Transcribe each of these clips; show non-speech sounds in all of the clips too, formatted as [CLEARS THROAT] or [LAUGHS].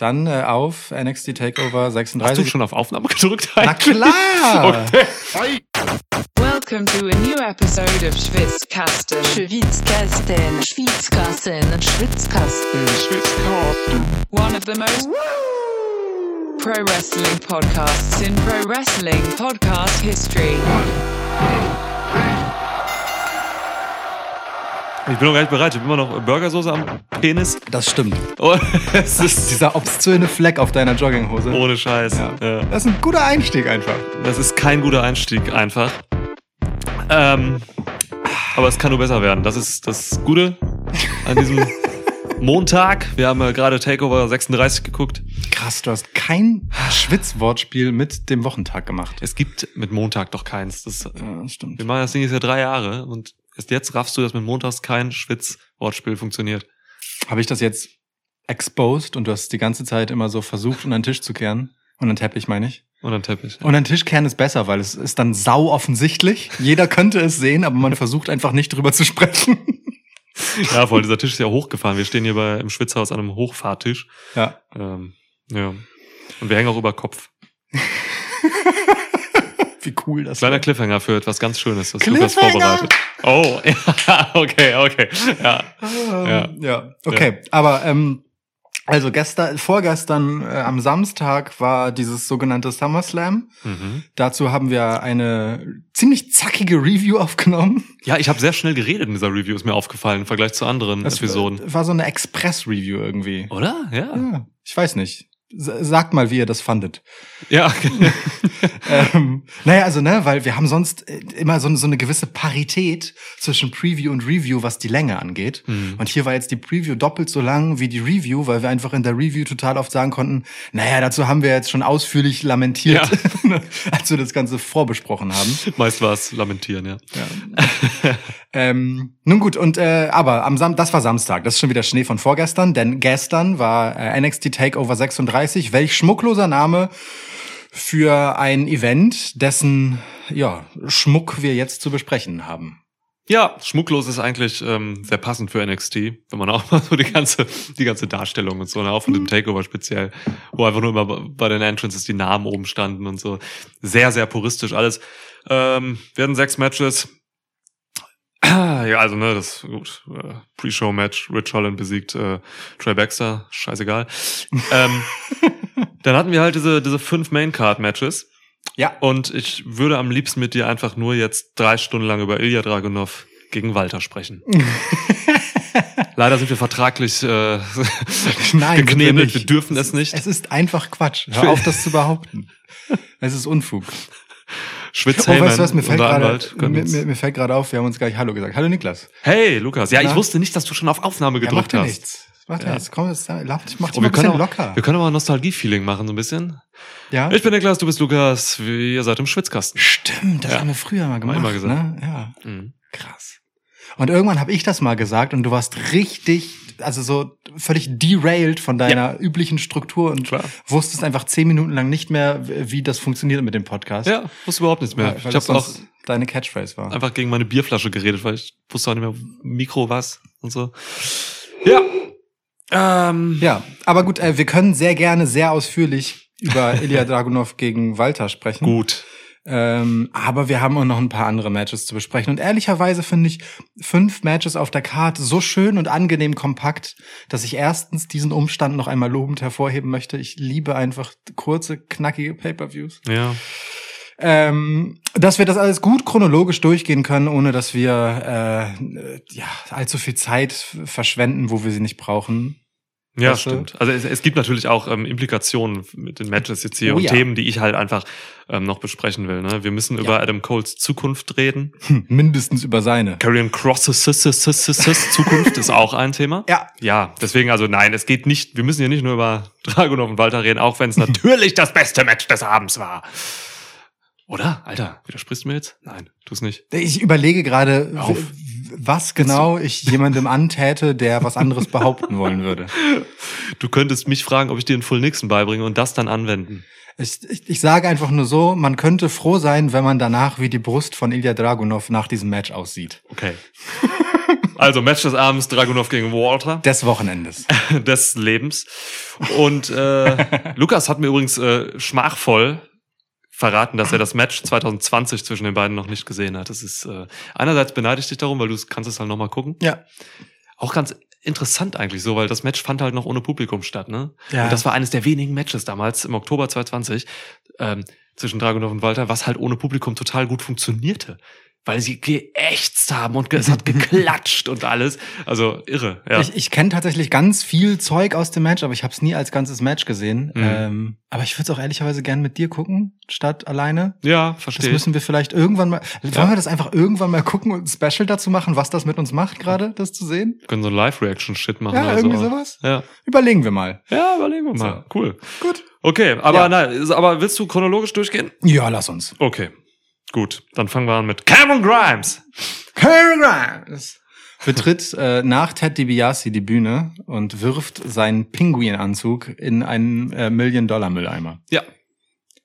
dann äh, auf NXT Takeover Hast 36. du schon auf Aufnahme gedrückt? Na klar! [LAUGHS] Okay. Welcome to a new episode of Schwitzkasten. Schwitzkasten, Schwitzkasten, Schwitzkasten. One of the most pro wrestling podcasts in pro wrestling podcast history. Ich bin noch gar nicht bereit. Ich habe immer noch Burgersoße am Penis. Das stimmt. Oh, [LAUGHS] es ist Dieser obszöne Fleck auf deiner Jogginghose. ohne Scheiß. Ja. Ja. Das ist ein guter Einstieg einfach. Das ist kein guter Einstieg einfach. Ähm, aber es kann nur besser werden. Das ist das Gute an diesem [LAUGHS] Montag. Wir haben ja gerade Takeover 36 geguckt. Krass, du hast kein Schwitzwortspiel mit dem Wochentag gemacht. Es gibt mit Montag doch keins. Das, Ja, das stimmt. wir machen das Ding jetzt ja drei Jahre und erst jetzt raffst du, dass mit Montags kein Schwitz-Wortspiel funktioniert. Habe ich das jetzt exposed und du hast die ganze Zeit immer so versucht, unter den Tisch zu kehren? Unter den Teppich, meine ich. Und dann Teppich. Unter den Tisch kehren ist besser, weil es ist dann sau offensichtlich. Jeder könnte es sehen, aber man versucht einfach nicht drüber zu sprechen. [LAUGHS] Ja, voll, dieser Tisch ist ja hochgefahren. Wir stehen hier bei, im Schwitzhaus an einem Hochfahrtisch. Ja. Ähm, ja. Und wir hängen auch über Kopf. [LAUGHS] Wie cool das Kleiner war. Cliffhanger für etwas ganz Schönes, was Lukas vorbereitet. Oh, ja, [LAUGHS] okay, okay. Ja. Ja. Ähm, ja. Okay, aber ähm, also gestern, vorgestern äh, am Samstag war dieses sogenannte SummerSlam. Mhm. Dazu haben wir eine ziemlich zackige Review aufgenommen. Ja, ich habe sehr schnell geredet in dieser Review, ist mir aufgefallen, im Vergleich zu anderen Das Episoden. war so eine Express-Review irgendwie. Oder? Ja. Ja, ich weiß nicht. Sagt mal, wie ihr das fandet. Ja. [LAUGHS] ähm, naja, also, ne, weil wir haben sonst äh, immer so, so eine gewisse Parität zwischen Preview und Review, was die Länge angeht. Mhm. Und hier war jetzt die Preview doppelt so lang wie die Review, weil wir einfach in der Review total oft sagen konnten, naja, dazu haben wir jetzt schon ausführlich lamentiert, [LAUGHS] als wir das Ganze vorbesprochen haben. Meist war es Lamentieren, ja. Ähm, nun gut, und äh, aber am Sam das war Samstag, das ist schon wieder Schnee von vorgestern, denn gestern war äh, NXT Takeover 36, welch schmuckloser Name für ein Event, dessen ja, Schmuck wir jetzt zu besprechen haben. Ja, schmucklos ist eigentlich ähm, sehr passend für NXT, wenn man auch mal so die ganze, die ganze Darstellung und so, ne, auch von dem Takeover speziell, wo einfach nur immer bei den Entrances die Namen oben standen und so. Sehr, sehr puristisch alles. Ähm, wir hatten sechs Matches. Ja, also, ne, das gut. Äh, Pre-Show-Match, Rich Holland besiegt äh, Trey Baxter, scheißegal. [LAUGHS] ähm, dann hatten wir halt diese, diese fünf Main-Card-Matches. Ja. Und ich würde am liebsten mit dir einfach nur jetzt drei Stunden lang über Ilya Dragunov gegen Walter sprechen. [LAUGHS] Leider sind wir vertraglich äh, Nein, geknebelt. nicht. Wir dürfen es nicht. Es ist einfach Quatsch. Hör auf, das zu behaupten. Es ist Unfug. Schwitz Oh, weißt du was, mir fällt gerade mir, mir, mir fällt gerade auf, wir haben uns gar nicht Hallo gesagt. Hallo Niklas. Hey, Lukas. Ja, Na? ich wusste nicht, dass du schon auf Aufnahme Ja, gedrückt macht ja hast. nichts. Macht ja nichts. Komm, jetzt, mach dich Oh, mal wir, ein können bisschen auch, locker. wir können aber ein Nostalgie-Feeling machen, so ein bisschen. Ja? Ich bin Niklas, du bist Lukas. Ihr seid im Schwitzkasten. Stimmt, das Ja. haben wir früher mal gemacht. immer gesagt. Ne? Ja. Mhm. Krass. Und irgendwann habe ich das mal gesagt und du warst richtig, also so völlig derailed von deiner üblichen Struktur und Klar. wusstest einfach zehn Minuten lang nicht mehr, wie das funktioniert mit dem Podcast. Ja, wusste überhaupt nichts mehr. Weil, weil ich habe auch deine Catchphrase war. einfach gegen meine Bierflasche geredet, weil ich wusste auch nicht mehr, Mikro was und so. Ja. Ähm, Ja, aber gut, äh, wir können sehr gerne sehr ausführlich über Ilya Dragunov gegen Walter sprechen. gut. Ähm, aber wir haben auch noch ein paar andere Matches zu besprechen. Und ehrlicherweise finde ich fünf Matches auf der Karte so schön und angenehm kompakt, dass ich erstens diesen Umstand noch einmal lobend hervorheben möchte. Ich liebe einfach kurze, knackige Pay-per-Views. Ja. Ähm, dass wir das alles gut chronologisch durchgehen können, ohne dass wir äh, ja, allzu viel Zeit verschwenden, wo wir sie nicht brauchen. Ja, Weißt du? stimmt. Also es, es gibt natürlich auch ähm, Implikationen mit den Matches jetzt hier Oh und ja. Themen, die ich halt einfach ähm, noch besprechen will. Ne? Wir müssen über Adam Coles Zukunft reden. Hm, mindestens über seine. Karrion Crosses Zukunft ist auch ein Thema. Ja. Ja, deswegen also nein, es geht nicht, wir müssen hier nicht nur über Dragunov und Walter reden, auch wenn es [LAUGHS] natürlich das beste Match des Abends war. Oder? Alter, widersprichst du mir jetzt? Nein, tu's nicht. Ich überlege gerade, was genau ich jemandem antäte, der was anderes [LAUGHS] behaupten wollen würde. Du könntest mich fragen, ob ich dir einen Full Nixon beibringe und das dann anwenden. Ich, ich, ich sage einfach nur so, man könnte froh sein, wenn man danach wie die Brust von Ilya Dragunov nach diesem Match aussieht. Okay. Also Match des Abends, Dragunov gegen Walter Des Wochenendes. [LAUGHS] des Lebens. Und äh, [LAUGHS] Lukas hat mir übrigens äh, schmachvoll verraten, dass er das Match 2020 zwischen den beiden noch nicht gesehen hat. Das ist äh, einerseits beneide ich dich darum, weil du kannst es halt nochmal gucken. Ja. Auch ganz interessant eigentlich so, weil das Match fand halt noch ohne Publikum statt, ne? Ja. Und das war eines der wenigen Matches damals im Oktober 2020 ähm, zwischen Dragunov und Walter, was halt ohne Publikum total gut funktionierte. Weil sie geächtzt haben und es hat geklatscht und alles. Also irre, ja. Ich, ich kenne tatsächlich ganz viel Zeug aus dem Match, aber ich habe es nie als ganzes Match gesehen. Mhm. Ähm, aber ich würde es auch ehrlicherweise gern mit dir gucken, statt alleine. ja, Das verstehe. müssen wir vielleicht irgendwann mal. Wollen Ja. wir das einfach irgendwann mal gucken und ein Special dazu machen, was das mit uns macht, gerade, das zu sehen? können so ein Live-Reaction-Shit machen. Ja, irgendwie so. sowas. Ja. Überlegen wir mal. ja, überlegen wir mal. Cool. Gut. Okay, aber Ja. nein, ist- aber willst du chronologisch durchgehen? Ja, lass uns. Okay, gut. Dann fangen wir an mit Cameron Grimes. Karen Grimes betritt äh, nach Ted DiBiase die Bühne und wirft seinen Pinguinanzug in einen äh, Million-Dollar-Mülleimer. Ja.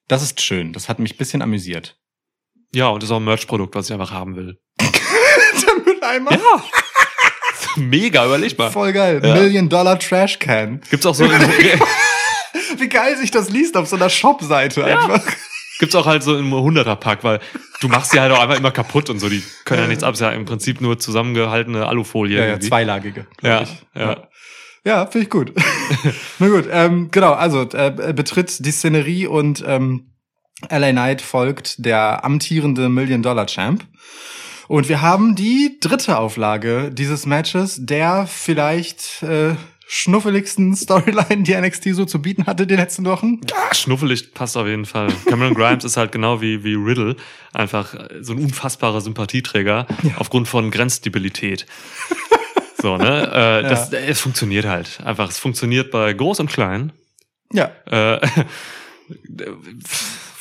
Das ist schön. Das hat mich ein bisschen amüsiert. Ja, und das ist auch ein Merch-Produkt, was ich einfach haben will. [LAUGHS] Der Mülleimer? Ja. [LAUGHS] Mega überlegbar. Voll geil. Ja. Million-Dollar Trash-Can. Gibt's auch so in, [LAUGHS] Wie geil sich das liest auf so einer Shop-Seite einfach. Gibt's auch halt so im 100er Pack, weil du machst sie halt auch einfach immer kaputt und so. Die können ja nichts ab. Ist ja im Prinzip nur zusammengehaltene Alufolie. Ja, ja, zweilagige. Ja, ich. ja. Ja, finde ich gut. [LAUGHS] Na gut, ähm, genau, also äh, betritt die Szenerie und ähm, LA Knight folgt der amtierende Million-Dollar-Champ. Und wir haben die dritte Auflage dieses Matches, der vielleicht äh, schnuffeligsten [LAUGHS] Storyline, die NXT so zu bieten hatte die letzten Wochen. Ah, schnuffelig passt auf jeden Fall. Cameron Grimes ist halt genau wie, wie Riddle einfach äh, so ein unfassbarer Sympathieträger aufgrund von Grenzstabilität. [LAUGHS] So, ne? Äh, das, es funktioniert halt. Einfach, es funktioniert bei groß und klein. Ja. Äh, [LAUGHS]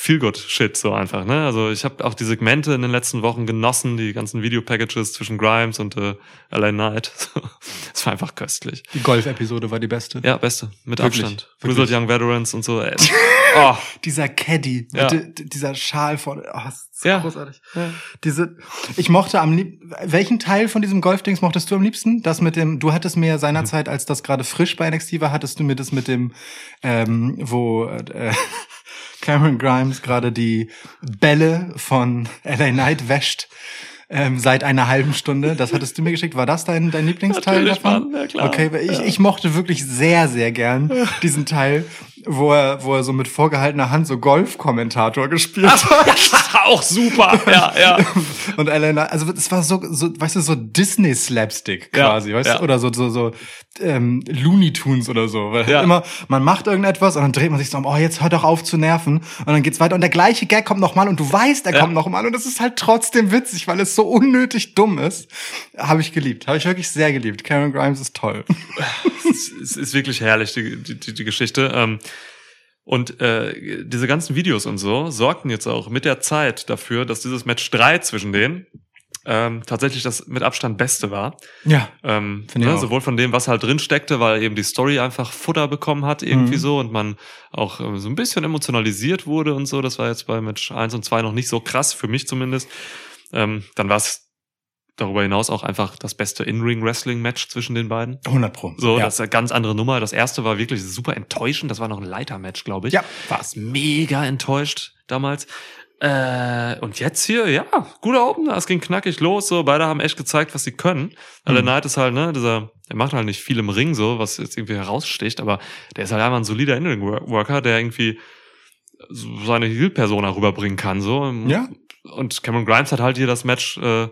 feel good shit so einfach, ne? Also ich habe auch die Segmente in den letzten Wochen genossen, die ganzen Videopackages zwischen Grimes und äh, LA Knight. [LAUGHS] Es war einfach köstlich. Die Golf-Episode war die beste. Ja, beste, mit Wirklich, Abstand. wirklich. Grizzled Young Veterans und so. Ey. [LAUGHS] Oh, Dieser Caddy, Ja. dieser Schal vorne. Oh, ist Ja. großartig. Diese, ich mochte am liebsten, welchen Teil von diesem Golfdings mochtest du am liebsten? Das mit dem, du hattest mir ja seinerzeit, als das gerade frisch bei NXT war, hattest du mir das mit dem, ähm, wo äh, Cameron Grimes gerade die Bälle von LA Knight wäscht. Ähm, seit einer halben Stunde. Das hattest du mir geschickt. War das dein, dein Lieblingsteil Natürlich, davon? Mann, ja, klar. Okay, ich, ich mochte wirklich sehr, sehr gern [LAUGHS] diesen Teil, wo er, wo er so mit vorgehaltener Hand so Golf-Kommentator gespielt [LAUGHS] hat. auch super. Ja, ja. [LAUGHS] Und Elena, also es war so, so, weißt du, so Disney-Slapstick Ja, quasi, weißt ja. du? Oder so, so, so ähm, Looney Tunes oder so. Weil Ja. immer, man macht irgendetwas und dann dreht man sich so um, oh, jetzt hör doch auf zu nerven. Und dann geht's weiter und der gleiche Gag kommt nochmal und du weißt, er Ja. kommt nochmal und es ist halt trotzdem witzig, weil es so unnötig dumm ist. Habe ich geliebt. Habe ich wirklich sehr geliebt. Karen Grimes ist toll. es, ist wirklich herrlich, die, die, die, die Geschichte. Ähm, und äh, diese ganzen Videos und so sorgten jetzt auch mit der Zeit dafür, dass dieses Match 3 zwischen denen ähm, tatsächlich das mit Abstand Beste war. Ja. Ähm, Finde ich ne, sowohl von dem, was halt drin steckte, weil eben die Story einfach Futter bekommen hat, irgendwie Mhm. so, und man auch äh, so ein bisschen emotionalisiert wurde und so. Das war jetzt bei Match 1 und 2 noch nicht so krass, für mich zumindest. Ähm, dann war es darüber hinaus auch einfach das beste In-Ring-Wrestling-Match zwischen den beiden. 100 Pro. So, ja. das ist eine ganz andere Nummer. Das erste war wirklich super enttäuschend. Das war noch ein Leitermatch, glaube ich. Ja, war's. Mega enttäuscht damals. Äh, und jetzt hier, ja, guter Opener. Es ging knackig los. So, beide haben echt gezeigt, was sie können. Mhm. Mhm. Knight ist halt, ne, dieser, er macht halt nicht viel im Ring so, was jetzt irgendwie heraussticht, aber der ist halt einfach ein solider In-Ring-Worker, der irgendwie seine Heel-Persona rüberbringen kann, so. Ja. Und Cameron Grimes hat halt hier das Match, äh,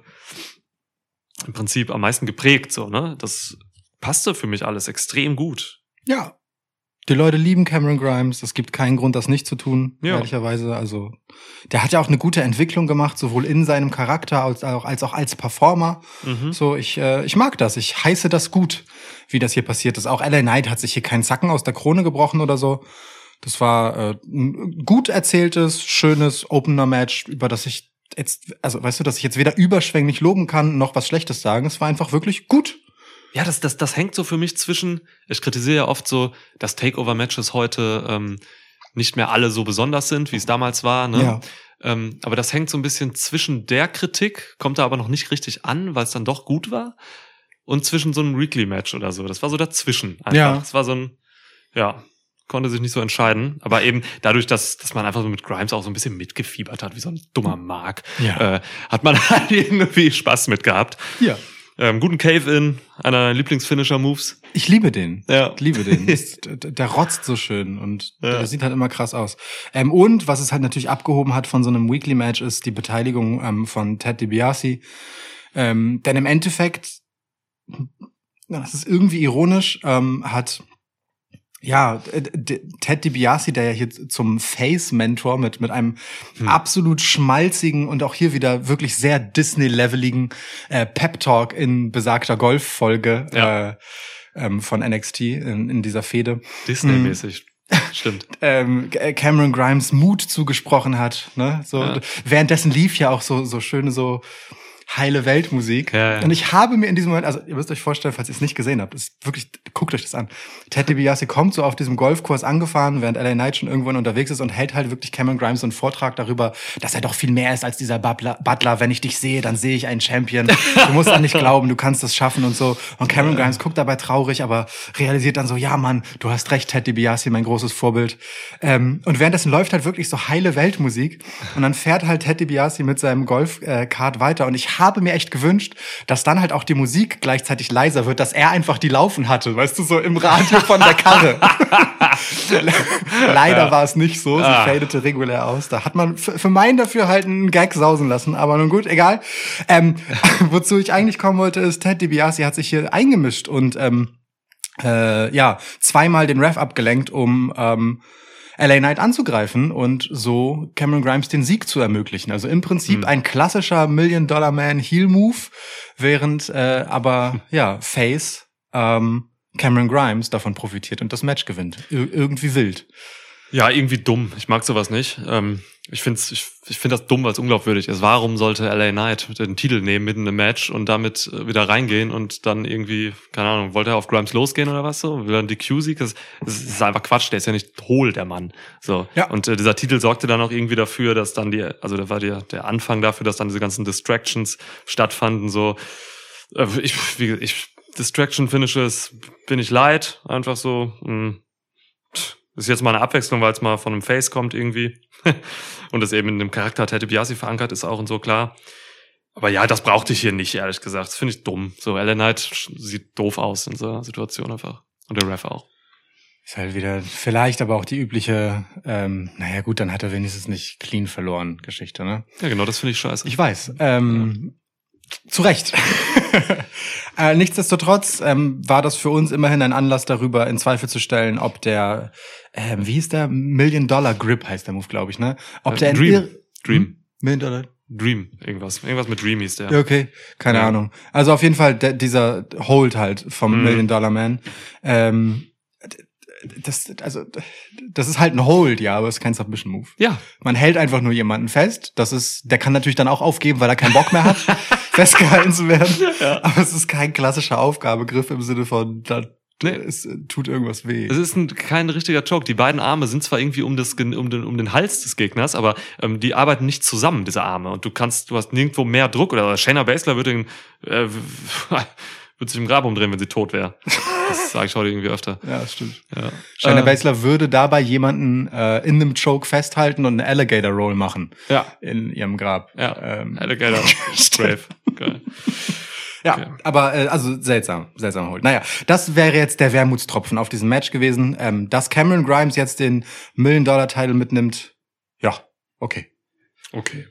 im Prinzip am meisten geprägt, so, ne? Das passte für mich alles extrem gut. Ja. Die Leute lieben Cameron Grimes. Es gibt keinen Grund, das nicht zu tun, Ja. ehrlicherweise. Also, der hat ja auch eine gute Entwicklung gemacht, sowohl in seinem Charakter als auch als, auch als Performer. Mhm. So, ich, äh, ich mag das. Ich heiße das gut, wie das hier passiert ist. Auch LA Knight hat sich hier keinen Zacken aus der Krone gebrochen oder so. Das war äh, ein gut erzähltes, schönes Opener-Match, über das ich jetzt, also weißt du, dass ich jetzt weder überschwänglich loben kann, noch was Schlechtes sagen. Es war einfach wirklich gut. Ja, das, das, das hängt so für mich zwischen, ich kritisiere ja oft so, dass Takeover-Matches heute ähm, nicht mehr alle so besonders sind, wie es damals war. Ne? Ja. Ähm, aber das hängt so ein bisschen zwischen der Kritik, kommt da aber noch nicht richtig an, weil es dann doch gut war. und zwischen so einem Weekly-Match oder so. Das war so dazwischen. Einfach. Ja. Das war so ein, ja, konnte sich nicht so entscheiden. Aber eben dadurch, dass, dass man einfach so mit Grimes auch so ein bisschen mitgefiebert hat, wie so ein dummer Mark, Ja. äh, hat man [LAUGHS] halt irgendwie Spaß mit gehabt. Ja. Ähm, guten Cave-In, einer meiner Lieblingsfinisher-Moves. Ich liebe den. Ja. Ich liebe den. [LAUGHS] Der, rotzt so schön und Ja. der sieht halt immer krass aus. Ähm, und was es halt natürlich abgehoben hat von so einem Weekly Match ist die Beteiligung ähm, von Ted DiBiase. Ähm, denn im Endeffekt, das ist irgendwie ironisch, ähm, hat ja, äh, Ted DiBiase, der ja hier zum Face-Mentor mit, mit einem Hm. absolut schmalzigen und auch hier wieder wirklich sehr Disney-leveligen äh, Pep-Talk in besagter Golf-Folge Ja. äh, ähm, von NXT in, in dieser Fehde. Disney-mäßig. Stimmt. [LAUGHS] Ähm, G- Cameron Grimes Mut zugesprochen hat. Ne? So, Ja. Währenddessen lief ja auch so, so schöne so heile Weltmusik. Ja, ja. Und ich habe mir in diesem Moment, also ihr müsst euch vorstellen, falls ihr es nicht gesehen habt, ist wirklich, guckt euch das an. Ted DiBiase kommt so auf diesem Golfkurs angefahren, während LA Knight schon irgendwann unterwegs ist und hält halt wirklich Cameron Grimes so einen Vortrag darüber, dass er doch viel mehr ist als dieser Butler. Butler. Wenn ich dich sehe, dann sehe ich einen Champion. Du musst an dich glauben, du kannst es schaffen und so. Und Cameron Grimes guckt dabei traurig, aber realisiert dann so, ja Mann, du hast recht, Ted DiBiase, mein großes Vorbild. Ähm, und währenddessen läuft halt wirklich so heile Weltmusik und dann fährt halt Ted DiBiase mit seinem Golfkart weiter und ich habe mir echt gewünscht, dass dann halt auch die Musik gleichzeitig leiser wird, dass er einfach die laufen hatte, weißt du, so im Radio von der Karre. [LAUGHS] Leider war es nicht so, sie Ah. fadete regulär aus. Da hat man für, meinen Dafürhalten einen Gag sausen lassen, aber nun gut, egal. Ähm, [LAUGHS] wozu ich eigentlich kommen wollte, ist, Ted DiBiase hat sich hier eingemischt und ähm, äh, ja, zweimal den Ref abgelenkt, um ähm, LA Knight anzugreifen und so Cameron Grimes den Sieg zu ermöglichen. Also im Prinzip Hm. ein klassischer Million-Dollar-Man-Heel-Move, während äh, aber ja, Face ähm, Cameron Grimes davon profitiert und das Match gewinnt. Ir irgendwie wild. Ja, irgendwie dumm. Ich mag sowas nicht. Ähm, ich finde ich, ich find das dumm, weil es unglaubwürdig ist. Warum sollte LA Knight den Titel nehmen mitten im Match und damit äh, wieder reingehen und dann irgendwie, keine Ahnung, wollte er auf Grimes losgehen oder was so? Will er einen DQ-Sieg? Das, das ist einfach Quatsch. Der ist ja nicht hohl, der Mann. So. Ja. Und äh, dieser Titel sorgte dann auch irgendwie dafür, dass dann die, also da war der, der Anfang dafür, dass dann diese ganzen Distractions stattfanden. So, äh, ich, wie, ich, Distraction Finishes bin ich leid. Einfach so, mh, pff, ist jetzt mal eine Abwechslung, weil es mal von einem Face kommt irgendwie. [LAUGHS] und das eben in dem Charakter Ted DiBiase verankert ist auch und so, klar. Aber ja, das brauchte ich hier nicht, ehrlich gesagt. Das finde ich dumm. So, Ellen Knight sieht doof aus in so einer Situation einfach. Und der Ref auch. Ist halt wieder vielleicht aber auch die übliche, ähm, naja gut, dann hat er wenigstens nicht clean verloren Geschichte, ne? Ja, genau, das finde ich scheiße. Ich weiß. Ähm, Zu Recht. [LAUGHS] äh, nichtsdestotrotz ähm, war das für uns immerhin ein Anlass darüber, in Zweifel zu stellen, ob der, ähm, wie hieß der? Million Dollar Grip heißt der Move, glaube ich, ne? Ob Äh, der Dream. Dream. Hm? Million Dollar Dream, irgendwas. Irgendwas mit Dream hieß der. Okay, keine Ja. Ahnung. Also auf jeden Fall der, dieser Hold halt vom Mhm. Million Dollar Man. Ähm, das, also, das ist halt ein Hold, ja, aber es ist kein Submission Move. Ja, Man hält einfach nur jemanden fest. Das ist, der kann natürlich dann auch aufgeben, weil er keinen Bock mehr hat, [LAUGHS] [LAUGHS] festgehalten zu werden. Aber es ist kein klassischer Aufgabegriff im Sinne von, da, Nee. es tut irgendwas weh. Es ist ein, kein richtiger Choke. Die beiden Arme sind zwar irgendwie um, das, um, den, um den Hals des Gegners, aber ähm, die arbeiten nicht zusammen, diese Arme. Und du kannst, du hast nirgendwo mehr Druck. Oder Shayna Baszler würde, den, äh, [LAUGHS] würde sich im Grab umdrehen, wenn sie tot wäre. Das sage ich heute irgendwie öfter. ja, das stimmt. Ja. Shayna Äh, Baszler würde dabei jemanden äh, in einem Choke festhalten und eine Alligator Roll machen Ja, in ihrem Grab. ja. Ähm, Alligator. [LAUGHS] Grave. Geil. Ja, Okay. aber äh, also seltsam, seltsam holt. Naja, das wäre jetzt der Wermutstropfen auf diesem Match gewesen. Ähm, dass Cameron Grimes jetzt den Million-Dollar-Title mitnimmt, ja, okay. Okay.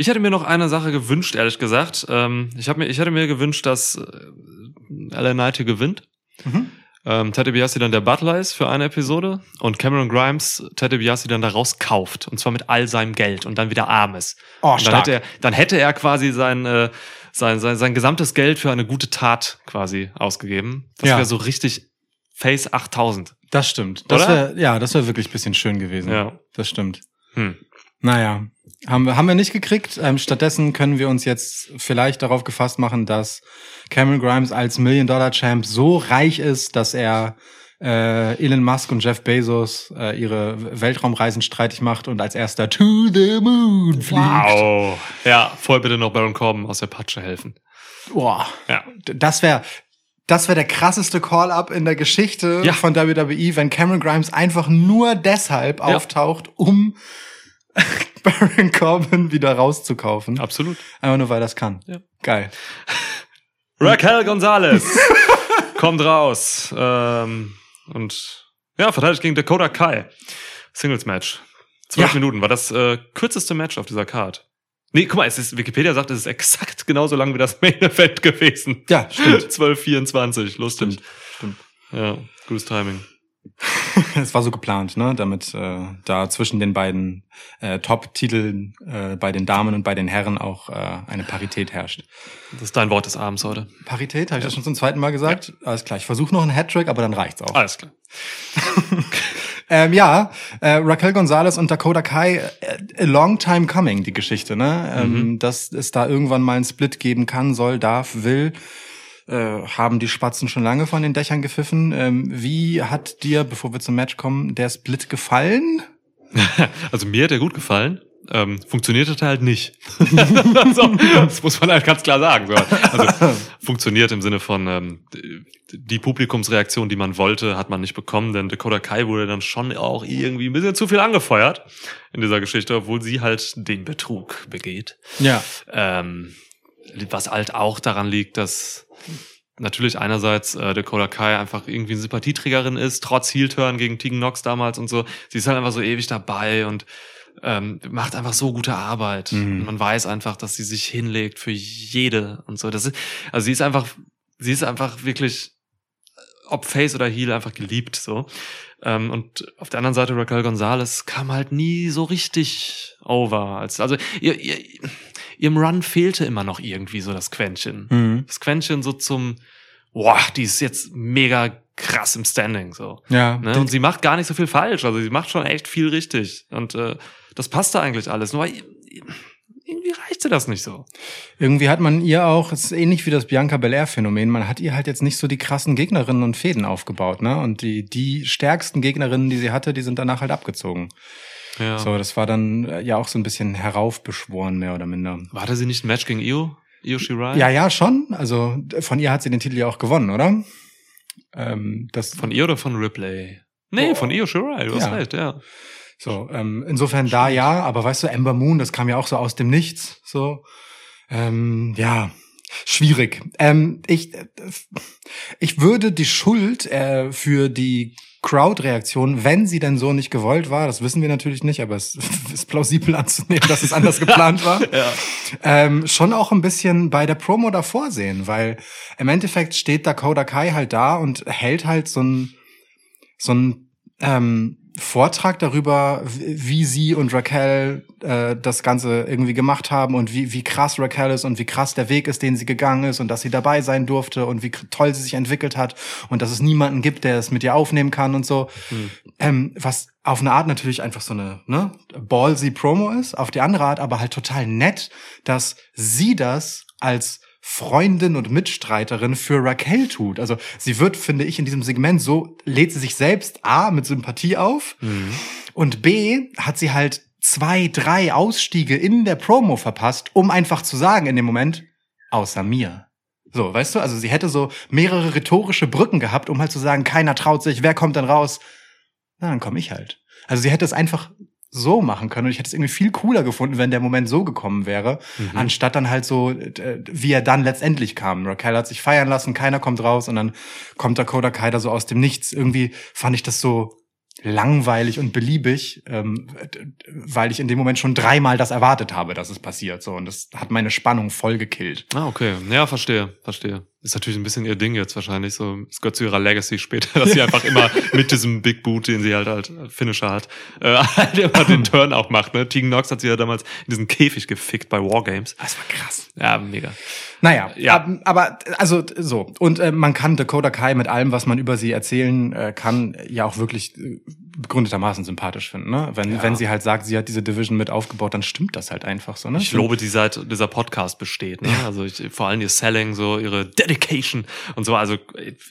Ich hätte mir noch eine Sache gewünscht, ehrlich gesagt. Ähm, ich, hab mir, ich hätte mir gewünscht, dass äh, Alan Knight hier gewinnt. Mhm. Ähm, Ted DiBiase dann der Butler ist für eine Episode und Cameron Grimes Ted DiBiase dann daraus kauft. Und zwar mit all seinem Geld und dann wieder arm ist. Oh, und dann hätte, er, dann hätte er quasi sein, äh, sein, sein, sein gesamtes Geld für eine gute Tat quasi ausgegeben. Das Ja. wäre so richtig Face 8000. Das stimmt. Das Oder? wär, ja, das wäre wirklich ein bisschen schön gewesen. Ja. Das stimmt. Hm. Naja, haben wir, haben wir nicht gekriegt. Ähm, stattdessen können wir uns jetzt vielleicht darauf gefasst machen, dass Cameron Grimes als Million-Dollar-Champ so reich ist, dass er äh, Elon Musk und Jeff Bezos äh, ihre Weltraumreisen streitig macht und als erster to the moon fliegt. Wow. Ja, voll bitte noch Baron Corbin aus der Patsche helfen. Boah. Ja. Das wäre das wäre der krasseste Call-up in der Geschichte Ja. von WWE, wenn Cameron Grimes einfach nur deshalb auftaucht, um [LAUGHS] Baron Corbin wieder rauszukaufen. Absolut. Einfach nur, weil das kann. Ja. Geil. [LAUGHS] Raquel Gonzalez [LAUGHS] kommt raus ähm, und ja, verteidigt gegen Dakota Kai. Singles Match. Zwölf Ja. Minuten war das äh, kürzeste Match auf dieser Card. Nee, guck mal, es ist, Wikipedia sagt, es ist exakt genauso lang wie das Main Event gewesen. Ja, stimmt. 12,24. Lustig. Stimmt. Stimmt. Ja, gutes Timing. [LAUGHS] Es war so geplant, ne, damit äh, da zwischen den beiden äh, Top-Titeln äh, bei den Damen und bei den Herren auch äh, eine Parität herrscht. Das ist dein Wort des Abends heute. Parität, habe ich das schon zum zweiten Mal gesagt? Alles klar, ich versuche noch einen Hattrick, aber dann reicht's auch. Alles klar. [LAUGHS] Ähm, ja, äh, Raquel Gonzalez und Dakota Kai, äh, a long time coming, die Geschichte, ne? Ähm, dass es da irgendwann mal einen Split geben kann, soll, darf, will, äh, haben die Spatzen schon lange von den Dächern gepfiffen. Ähm, wie hat dir, bevor wir zum Match kommen, der Split gefallen? [LAUGHS] Also mir hat er gut gefallen. Ähm, funktioniert hat er halt nicht. [LAUGHS] also, das muss man halt ganz klar sagen. So. Also funktioniert im Sinne von ähm, die Publikumsreaktion, die man wollte, hat man nicht bekommen, denn Dakota Kai wurde dann schon auch irgendwie ein bisschen zu viel angefeuert in dieser Geschichte, obwohl sie halt den Betrug begeht. Ja. Ähm, was halt auch daran liegt, dass natürlich einerseits äh, Dakota Kai einfach irgendwie eine Sympathieträgerin ist, trotz Heel-Turn gegen Tegan Knox damals und so. Sie ist halt einfach so ewig dabei und ähm, macht einfach so gute Arbeit. Mhm. Man weiß einfach, dass sie sich hinlegt für jede und so. Das ist, also sie ist einfach, sie ist einfach wirklich, ob Face oder Heel, einfach geliebt so. Ähm, und auf der anderen Seite Raquel Gonzalez kam halt nie so richtig over. Als, also ihr, ihr, ihrem Run fehlte immer noch irgendwie so das Quäntchen. Mhm. Das Quäntchen so zum, boah, die ist jetzt mega krass im Standing so. Ja. Ne? Und sie macht gar nicht so viel falsch. Also sie macht schon echt viel richtig. Und äh, das passte eigentlich alles. Nur irgendwie reichte das nicht so. Irgendwie hat man ihr auch, es ist ähnlich wie das Bianca Belair Phänomen, man hat ihr halt jetzt nicht so die krassen Gegnerinnen und Fäden aufgebaut, ne? Und die, die stärksten Gegnerinnen, die sie hatte, die sind danach halt abgezogen. Ja. So, das war dann äh, ja auch so ein bisschen heraufbeschworen, mehr oder minder. War sie nicht ein Match gegen Io? Io Shirai? Ja, ja, schon. Also von ihr hat sie den Titel ja auch gewonnen, oder? Ähm, das Von ihr oder von Ripley? Nee, Boah. von Io Shirai, du hast Ja. recht, ja. So, ähm, insofern da ja, aber weißt du, Ember Moon, das kam ja auch so aus dem Nichts, so. Ähm, ja, schwierig. Ähm, ich, äh, ich würde die Schuld äh, für die Crowd-Reaktion, wenn sie denn so nicht gewollt war, das wissen wir natürlich nicht, aber es [LAUGHS] ist plausibel anzunehmen, dass es anders [LAUGHS] geplant war, Ja. ähm, schon auch ein bisschen bei der Promo davor sehen, weil im Endeffekt steht Dakota Kai halt da und hält halt so ein so ein ähm, Vortrag darüber, wie sie und Raquel äh, das Ganze irgendwie gemacht haben und wie, wie krass Raquel ist und wie krass der Weg ist, den sie gegangen ist und dass sie dabei sein durfte und wie toll sie sich entwickelt hat und dass es niemanden gibt, der es mit ihr aufnehmen kann und so. Ähm, was auf eine Art natürlich einfach so eine ne, ballsy Promo ist, auf die andere Art aber halt total nett, dass sie das als Freundin und Mitstreiterin für Raquel tut. Also sie wird, finde ich, in diesem Segment so, lädt sie sich selbst A mit Sympathie auf und B hat sie halt zwei, drei Ausstiege in der Promo verpasst, um einfach zu sagen in dem Moment, außer mir. So, weißt du, also sie hätte so mehrere rhetorische Brücken gehabt, um halt zu sagen, keiner traut sich, wer kommt dann raus? Na, dann komme ich halt. Also sie hätte es einfach so machen können und ich hätte es irgendwie viel cooler gefunden, wenn der Moment so gekommen wäre, anstatt dann halt so, äh, wie er dann letztendlich kam. Raquel hat sich feiern lassen, keiner kommt raus und dann kommt Dakota Kai da so aus dem Nichts. Irgendwie fand ich das so langweilig und beliebig, ähm, weil ich in dem Moment schon dreimal das erwartet habe, dass es passiert. So und das hat meine Spannung voll gekillt. Ah, okay. Ja, verstehe, verstehe. Ist natürlich ein bisschen ihr Ding jetzt wahrscheinlich. So, es gehört zu ihrer Legacy später, [LAUGHS] dass sie einfach immer mit diesem Big Boot, den sie halt halt als Finisher hat, äh, [LAUGHS] halt immer den Turn auch macht. Ne? Tegan Knox hat sie ja damals in diesen Käfig gefickt bei Wargames. Das war krass. Ja, mega. Naja, Ja. ab- aber also so. Und äh, man kann Dakota Kai mit allem, was man über sie erzählen äh, kann, ja auch wirklich äh, begründetermaßen sympathisch finden. Ne? Wenn, Ja. wenn sie halt sagt, sie hat diese Division mit aufgebaut, dann stimmt das halt einfach so. Ne? Ich lobe die seit dieser Podcast besteht. Ne? Also ich, vor allem ihr Selling, so ihre Dedication und so. Also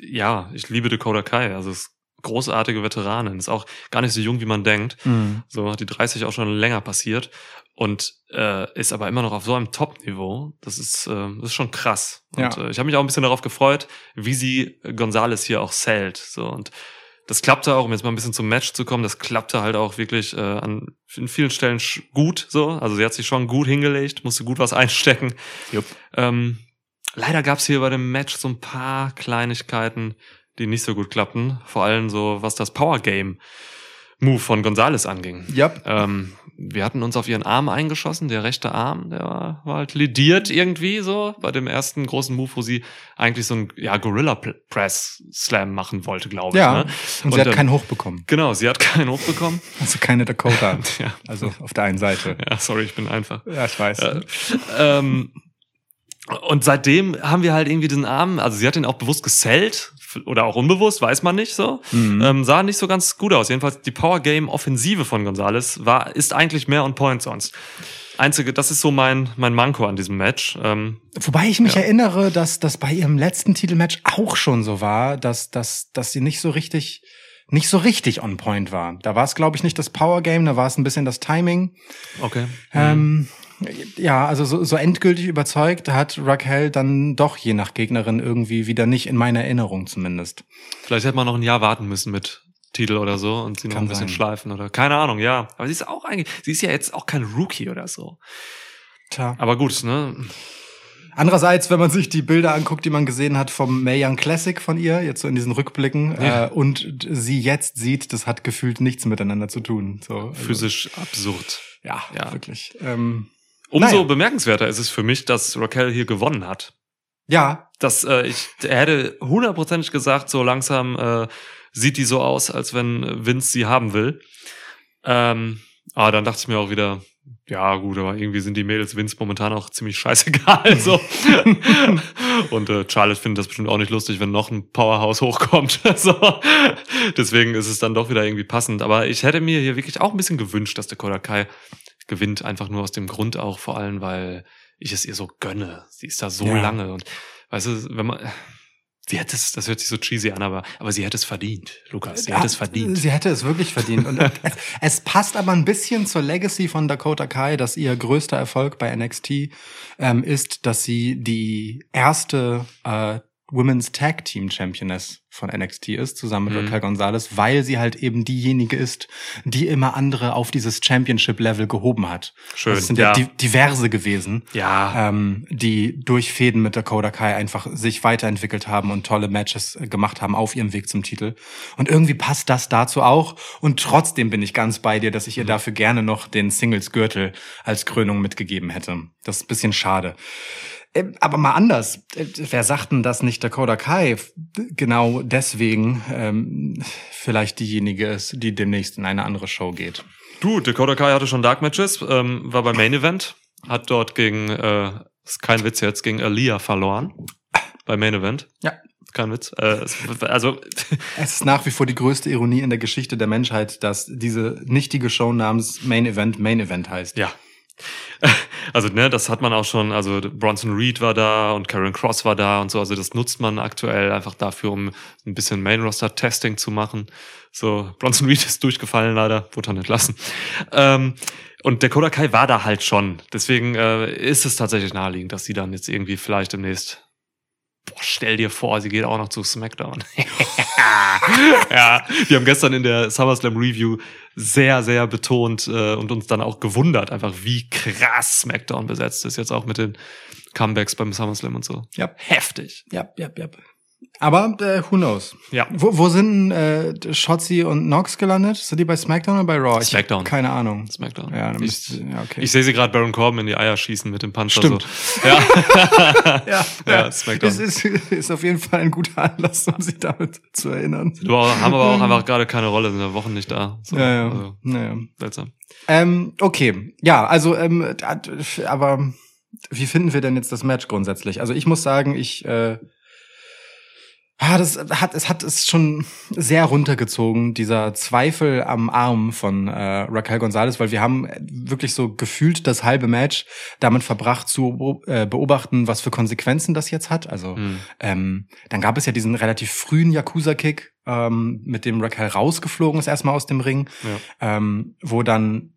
ja, ich liebe Dakota Kai. Also es großartige Veteranin. Ist auch gar nicht so jung, wie man denkt. Mhm. So hat die 30 auch schon länger passiert und äh, ist aber immer noch auf so einem Top-Niveau. Das ist, äh, das ist schon krass. Und Ja. äh, ich habe mich auch ein bisschen darauf gefreut, wie sie Gonzales hier auch zählt. So und das klappte auch, um jetzt mal ein bisschen zum Match zu kommen, das klappte halt auch wirklich äh, an in vielen Stellen gut so. Also sie hat sich schon gut hingelegt, musste gut was [LAUGHS] einstecken. Jupp. Ähm, leider gab's hier bei dem Match so ein paar Kleinigkeiten, die nicht so gut klappten. Vor allem so, was das Power Game Move von Gonzales anging. Ja. Ähm, wir hatten uns auf ihren Arm eingeschossen, der rechte Arm, der war, war halt lidiert irgendwie so bei dem ersten großen Move, wo sie eigentlich so ein ja, Gorilla Press Slam machen wollte, glaube ich. Ja. Ne? Und sie hat keinen Hoch bekommen. Genau, sie hat keinen hochbekommen. Also keine Dakota. [LAUGHS] ja, Also auf der einen Seite. ja, sorry, ich bin einfach. Ja, ich weiß. Äh, ähm, und seitdem haben wir halt irgendwie diesen Arm, also sie hat ihn auch bewusst gesellt oder auch unbewusst, weiß man nicht so. Mhm. Ähm, sah nicht so ganz gut aus. Jedenfalls die Power Game Offensive von Gonzales war ist eigentlich mehr on point sonst. Einzige, das ist so mein mein Manko an diesem Match. Ähm, Wobei ich mich Ja. erinnere, dass das bei ihrem letzten Titelmatch auch schon so war, dass, dass, dass sie nicht so richtig, nicht so richtig on point war. Da war es, glaube ich, nicht das Power Game, da war es ein bisschen das Timing. okay. Ähm, ja, also so, so endgültig überzeugt hat Raquel dann doch je nach Gegnerin irgendwie wieder nicht in meiner Erinnerung zumindest. Vielleicht hätte man noch ein Jahr warten müssen mit Titel oder so und sie noch Kann ein bisschen sein. schleifen oder keine Ahnung, ja. Aber sie ist auch eigentlich, sie ist ja jetzt auch kein Rookie oder so. Tja. Aber gut, ne? Andererseits, wenn man sich die Bilder anguckt, die man gesehen hat vom Mae Young Classic von ihr, jetzt so in diesen Rückblicken, Ja. äh, und sie jetzt sieht, das hat gefühlt nichts miteinander zu tun. So, also, Physisch absurd. Ja, Ja. wirklich. Ähm, Umso Naja. bemerkenswerter ist es für mich, dass Raquel hier gewonnen hat. ja, Dass äh, ich er hätte hundertprozentig gesagt, so langsam äh, sieht die so aus, als wenn Vince sie haben will. Ähm, aber dann dachte ich mir auch wieder, ja gut, aber irgendwie sind die Mädels Vince momentan auch ziemlich scheißegal. So. [LAUGHS] Und äh, Charlotte findet das bestimmt auch nicht lustig, wenn noch ein Powerhouse hochkommt. [LAUGHS] so. Deswegen ist es dann doch wieder irgendwie passend. Aber ich hätte mir hier wirklich auch ein bisschen gewünscht, dass Dakota Kai gewinnt, einfach nur aus dem Grund auch vor allem, weil ich es ihr so gönne. Sie ist da so Ja. lange und weißt du, wenn man sie hätte es, das hört sich so cheesy an, aber aber sie hätte es verdient, Lukas. Sie hätte es Ja, verdient. Sie hätte es wirklich verdient. Und es, [LAUGHS] es passt aber ein bisschen zur Legacy von Dakota Kai, dass ihr größter Erfolg bei NXT ähm, ist, dass sie die erste äh, Women's Tag Team Championess von NXT ist, zusammen mit Mhm. Raquel Gonzalez, weil sie halt eben diejenige ist, die immer andere auf dieses Championship-Level gehoben hat. Schön, Das sind ja, ja. di diverse gewesen Ja, ähm, die durch Fäden mit Dakota Kai einfach sich weiterentwickelt haben und tolle Matches äh, gemacht haben auf ihrem Weg zum Titel. Und irgendwie passt das dazu auch. Und trotzdem bin ich ganz bei dir, dass ich ihr dafür gerne noch den Singles-Gürtel als Krönung mitgegeben hätte. Das ist ein bisschen schade. Ähm, Aber mal anders. Äh, Wer sagt denn, dass nicht Dakota Kai genau deswegen ähm, vielleicht diejenige ist, die demnächst in eine andere Show geht? du, Dakota Kai hatte schon Dark Matches, ähm, war beim Main Event, hat dort gegen, äh, ist kein Witz jetzt, gegen Aaliyah verloren. Beim Main Event. Ja. Kein Witz. Äh, also, [LAUGHS] Es ist nach wie vor die größte Ironie in der Geschichte der Menschheit, dass diese nichtige Show namens Main Event Main Event heißt. Ja. Also, ne, das hat man auch schon, also Bronson Reed war da und Karen Cross war da und so, also das nutzt man aktuell einfach dafür, um ein bisschen Main-Roster-Testing zu machen. So, Bronson Reed [LAUGHS] ist durchgefallen leider, wurde dann entlassen. Ähm, und Dakota Kai war da halt schon. Deswegen äh, ist es tatsächlich naheliegend, dass sie dann jetzt irgendwie vielleicht demnächst Boah, stell dir vor, sie geht auch noch zu SmackDown. [LAUGHS] ja, wir haben gestern in der SummerSlam Review sehr, sehr betont äh, und uns dann auch gewundert, einfach wie krass SmackDown besetzt ist, jetzt auch mit den Comebacks beim SummerSlam und so. Ja. Heftig. Ja, ja, ja. Aber äh, who knows? Ja. Wo, wo sind äh, Shotzi und Nox gelandet? Sind die bei SmackDown oder bei Raw? Ich SmackDown. Keine Ahnung. SmackDown. Ja, ich ja okay. ich sehe sie gerade Baron Corbin in die Eier schießen mit dem Panzer. Stimmt. So. [LAUGHS] Ja. ja, ja, SmackDown. Es ist, ist auf jeden Fall ein guter Anlass, um sich damit zu erinnern. Du haben aber auch einfach gerade keine Rolle, sind ja Wochen nicht da. So, Ja, ja. Also, Naja. seltsam. Ähm, okay, ja, also, ähm, aber wie finden wir denn jetzt das Match grundsätzlich? Also ich muss sagen, ich äh, ah, das hat es hat es schon sehr runtergezogen dieser Zweifel am Arm von äh, Raquel Gonzalez, weil wir haben wirklich so gefühlt das halbe Match damit verbracht zu äh, beobachten, was für Konsequenzen das jetzt hat. Also Hm. ähm, dann gab es ja diesen relativ frühen Yakuza-Kick, ähm, mit dem Raquel rausgeflogen ist erstmal aus dem Ring, ähm, wo dann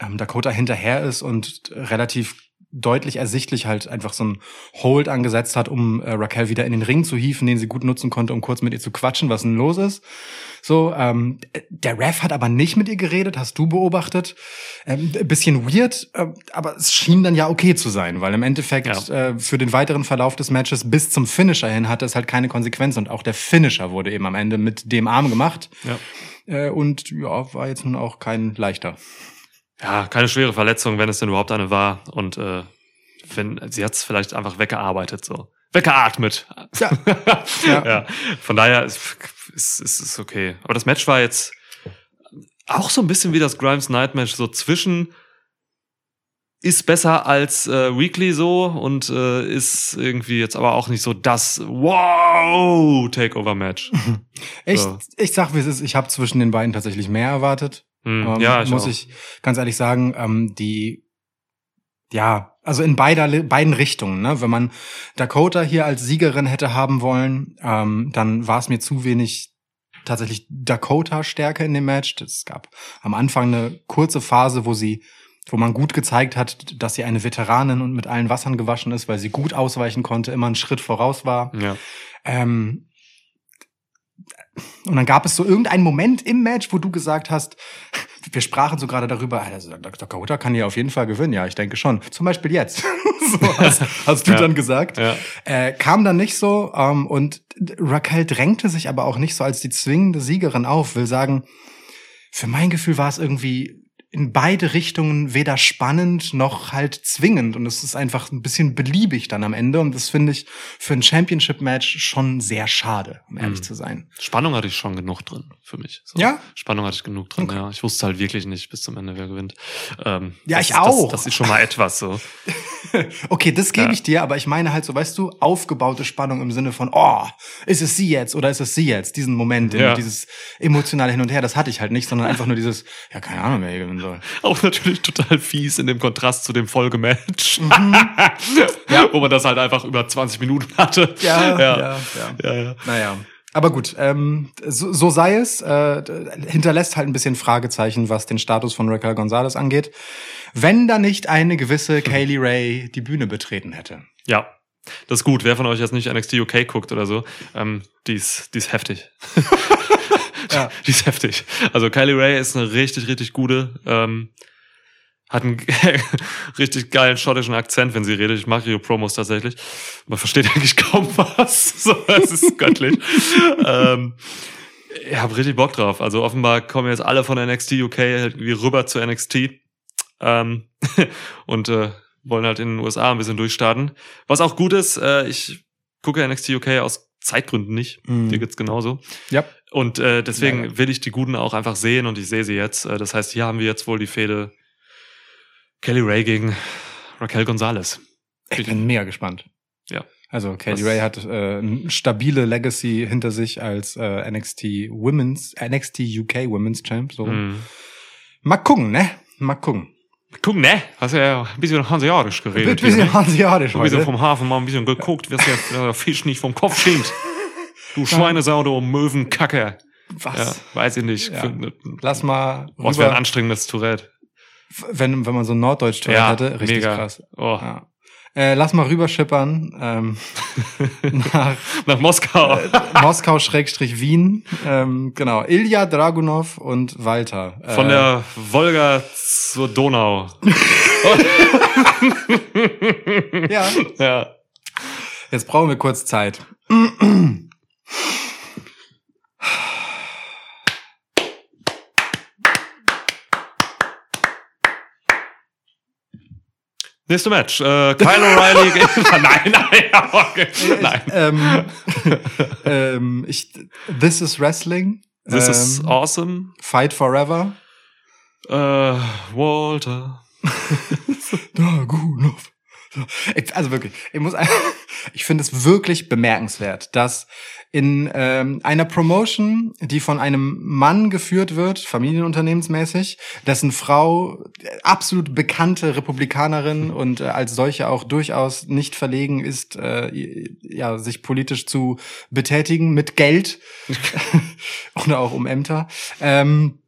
ähm, Dakota hinterher ist und relativ deutlich ersichtlich halt einfach so ein Hold angesetzt hat, um äh, Raquel wieder in den Ring zu hieven, den sie gut nutzen konnte, um kurz mit ihr zu quatschen, was denn los ist. So, ähm, der Ref hat aber nicht mit ihr geredet, hast du beobachtet. Ähm, bisschen weird, äh, aber es schien dann ja okay zu sein, weil im Endeffekt Ja. äh, für den weiteren Verlauf des Matches bis zum Finisher hin hatte es halt keine Konsequenz und auch der Finisher wurde eben am Ende mit dem Arm gemacht. Ja. Äh, und ja, war jetzt nun auch kein leichter. Ja, keine schwere Verletzung, wenn es denn überhaupt eine war. Und äh, wenn sie hat's vielleicht einfach weggearbeitet, so. Weggeatmet. Ja. [LAUGHS] ja. Ja. Von daher ist ist, ist, ist okay. Aber das Match war jetzt auch so ein bisschen wie das Grimes Night Match, so zwischen ist besser als äh, Weekly so und äh, ist irgendwie jetzt aber auch nicht so das Wow Takeover Match. [LAUGHS] Ich, So. ich sag, wie es ist, ich habe zwischen den beiden tatsächlich mehr erwartet. Hm, Ähm, ja, ich muss auch. ich ganz ehrlich sagen, ähm, die, ja, also in beider, beiden Richtungen. Ne? Wenn man Dakota hier als Siegerin hätte haben wollen, ähm, dann war es mir zu wenig tatsächlich Dakota-Stärke in dem Match. Es gab am Anfang eine kurze Phase, wo sie wo man gut gezeigt hat, dass sie eine Veteranin und mit allen Wassern gewaschen ist, weil sie gut ausweichen konnte, immer einen Schritt voraus war. Ja. Ähm, und dann gab es so irgendeinen Moment im Match, wo du gesagt hast, [LAUGHS] wir sprachen so gerade darüber, also Dr. Dakota kann hier auf jeden Fall gewinnen. Ja, ich denke schon. Zum Beispiel jetzt. [LAUGHS] so hast, hast du Ja. dann gesagt. Ja. Äh, kam dann nicht so ähm, und Raquel drängte sich aber auch nicht so als die zwingende Siegerin auf. Will sagen, für mein Gefühl war es irgendwie in beide Richtungen weder spannend noch halt zwingend und es ist einfach ein bisschen beliebig dann am Ende und das finde ich für ein Championship-Match schon sehr schade, um ehrlich Mhm. zu sein. Spannung hatte ich schon genug drin für mich. So. Ja? Spannung hatte ich genug drin, Okay. ja. Ich wusste halt wirklich nicht bis zum Ende, wer gewinnt. Ähm, Ja, ich auch. Das, das ist schon mal etwas so. [LAUGHS] Okay, das gebe Ja. ich dir, aber ich meine halt so, weißt du, aufgebaute Spannung im Sinne von, oh, ist es sie jetzt oder ist es sie jetzt? Diesen Moment, Ja. dieses emotionale Hin und Her, das hatte ich halt nicht, sondern einfach nur dieses, ja, keine Ahnung, wer hier gewinnen soll. [LAUGHS] Auch natürlich total fies in dem Kontrast zu dem Folgematch. Mhm. [LAUGHS] Wo man das halt einfach über 20 Minuten hatte. Ja, ja. ja, ja. ja, ja. Naja. Aber gut, ähm, so, so sei es. Äh, hinterlässt halt ein bisschen Fragezeichen, was den Status von Raquel Gonzalez angeht. Wenn da nicht eine gewisse Kaylee Ray die Bühne betreten hätte. Ja. Das ist gut. Wer von euch jetzt nicht NXT UK guckt oder so, ähm, die ist, die ist heftig. [LAUGHS] Ja. [LAUGHS] Die ist heftig. Also Kylie Ray ist eine richtig, richtig gute. Ähm, hat einen [LAUGHS] richtig geilen schottischen Akzent, wenn sie redet. Ich mag ihre Promos tatsächlich. Man versteht [LAUGHS] eigentlich kaum was. [LAUGHS] So, das ist göttlich. ähm, ich habe richtig Bock drauf. Also offenbar kommen jetzt alle von NXT UK irgendwie rüber zu NXT. Ähm, und äh, wollen halt in den USA ein bisschen durchstarten. Was auch gut ist, äh, ich gucke NXT UK aus Zeitgründen nicht. Mhm. Dir geht's genauso. Ja. Und äh, deswegen Leider. will ich die Guten auch einfach sehen und ich sehe sie jetzt. Äh, das heißt, hier haben wir jetzt wohl die Fehde Kelly Ray gegen Raquel Gonzalez. Ich bin mega gespannt. Ja. Also Was- Ray hat äh, eine stabile Legacy hinter sich als äh, NXT Women's, NXT UK Women's Champ. So. Mhm. Mal gucken, ne? Mal gucken. Guck, ne? Hast ja ein bisschen hanseatisch Ein geredet. bisschen hier, ne? hanseatisch Ein bisschen vom Hafen mal ein bisschen geguckt, wirst jetzt der Fisch nicht vom Kopf schiebt. [LAUGHS] Du Schweinesau, du Möwenkacke. Was? Ja, weiß ich nicht. Ja. Für- Lass mal Was wäre ein anstrengendes Tourette. Wenn, wenn man so ein Norddeutsch Ja, hätte. Richtig mega. krass. Oh, Ja. Äh, lass mal rüberschippern ähm, [LAUGHS] nach nach Moskau. Moskau-Wien. Ähm, genau, Ilya Dragunov und Walter. Äh, Von der Wolga zur Donau. [LAUGHS] Ja, Ja. jetzt brauchen wir kurz Zeit. Nächste Match. Äh, Kyle O'Reilly gegen... [LAUGHS] [LAUGHS] nein, nein, [LAUGHS] okay. nein. Ähm, ähm, ich, This is Wrestling. This ähm, is awesome. Fight Forever. Äh, Walter. Dragunov. Also wirklich, ich muss, [LAUGHS] ich finde es wirklich bemerkenswert, dass in ähm, einer Promotion, die von einem Mann geführt wird, familienunternehmensmäßig, dessen Frau äh, absolut bekannte Republikanerin und äh, als solche auch durchaus nicht verlegen ist, äh, ja, sich politisch zu betätigen mit Geld [LAUGHS] [LAUGHS] oder auch um Ämter. Ähm,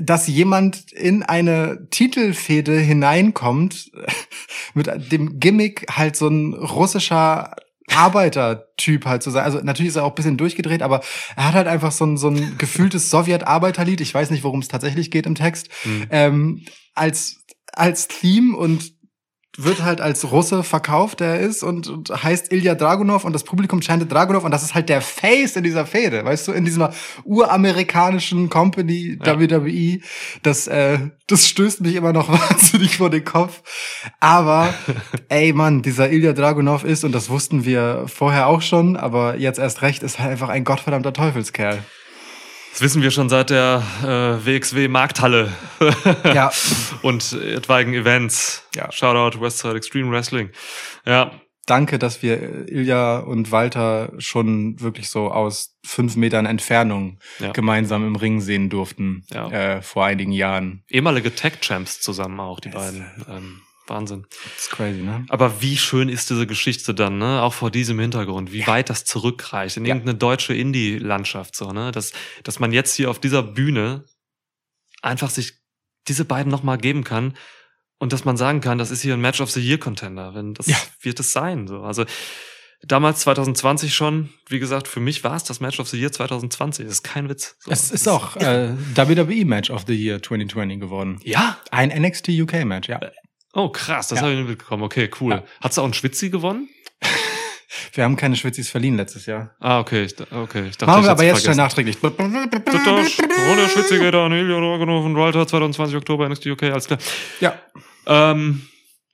dass jemand in eine Titelfehde hineinkommt [LAUGHS] mit dem Gimmick halt so ein russischer Arbeitertyp halt zu sein. Also natürlich ist er auch ein bisschen durchgedreht, aber er hat halt einfach so ein, so ein [LAUGHS] gefühltes Sowjet-Arbeiterlied. Ich weiß nicht, worum es tatsächlich geht im Text. Mhm. Ähm, als, als Theme und wird halt als Russe verkauft, der er ist und, und heißt Ilya Dragunov und das Publikum chantet Dragunov und das ist halt der Face in dieser Fehde, weißt du, in dieser uramerikanischen Company Ja. WWE. Das, äh, das stößt mich immer noch [LAUGHS] wahnsinnig vor den Kopf. Aber [LAUGHS] ey Mann, dieser Ilya Dragunov ist, und das wussten wir vorher auch schon, aber jetzt erst recht, ist halt einfach ein gottverdammter Teufelskerl. Das wissen wir schon seit der äh, WXW Markthalle Ja. [LAUGHS] und etwaigen Events. Ja. Shoutout Westside Extreme Wrestling. Ja, danke, dass wir äh, Ilja und Walter schon wirklich so aus fünf Metern Entfernung Ja. gemeinsam im Ring sehen durften Ja. äh, vor einigen Jahren. ehemalige Tech-Champs zusammen auch, die Yes. beiden. Ähm, Wahnsinn. Das ist crazy, ne? Aber wie schön ist diese Geschichte dann, ne? Auch vor diesem Hintergrund, wie weit das zurückreicht in Ja. irgendeine deutsche Indie-Landschaft, so, ne? Dass, dass man jetzt hier auf dieser Bühne einfach sich diese beiden nochmal geben kann und dass man sagen kann, das ist hier ein Match of the Year Contender, wenn das Ja. wird es sein, so. Also, damals 2020 schon, wie gesagt, für mich war es das Match of the Year 2020. Das ist kein Witz. So. Es ist auch äh, WWE Match of the Year 2020 geworden. Ja. Ein NXT UK Match, ja. Oh, krass, das Ja. habe ich nicht mitbekommen. Okay, cool. Ja. Hat's auch ein Schwitzi gewonnen? [LAUGHS] Wir haben keine Schwitzis verliehen letztes Jahr. Ah, okay. Ich, okay. Ich dachte, Machen wir aber jetzt schnell nachträglich. Tatasch, Rolle Schwitzi geht an Ilya Dragunov und Walter 22 Oktober NXT UK, alles klar. Ja. Ähm,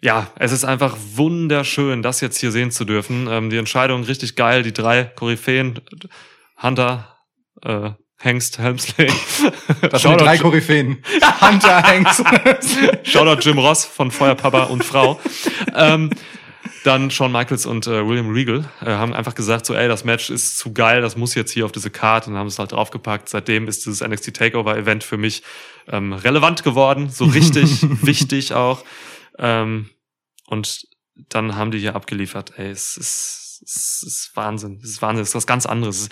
ja, es ist einfach wunderschön, das jetzt hier sehen zu dürfen. Ähm, die Entscheidung richtig geil, die drei Koryphäen, Hunter, äh, Hengst, Helmsley. Das sind die drei Koryphäen. [LAUGHS] Hunter Hanks. Shoutout Jim Ross von Feuerpapa und Frau. ähm, dann Shawn Michaels und äh, William Regal äh, haben einfach gesagt, so, ey, das Match ist zu geil, das muss jetzt hier auf diese Karte und haben es halt draufgepackt. Seitdem ist dieses NXT Takeover Event für mich ähm, relevant geworden, so richtig [LAUGHS] wichtig auch. Ähm, und dann haben die hier abgeliefert. Ey, es ist, es ist Wahnsinn. Es ist Wahnsinn. Es ist was ganz anderes.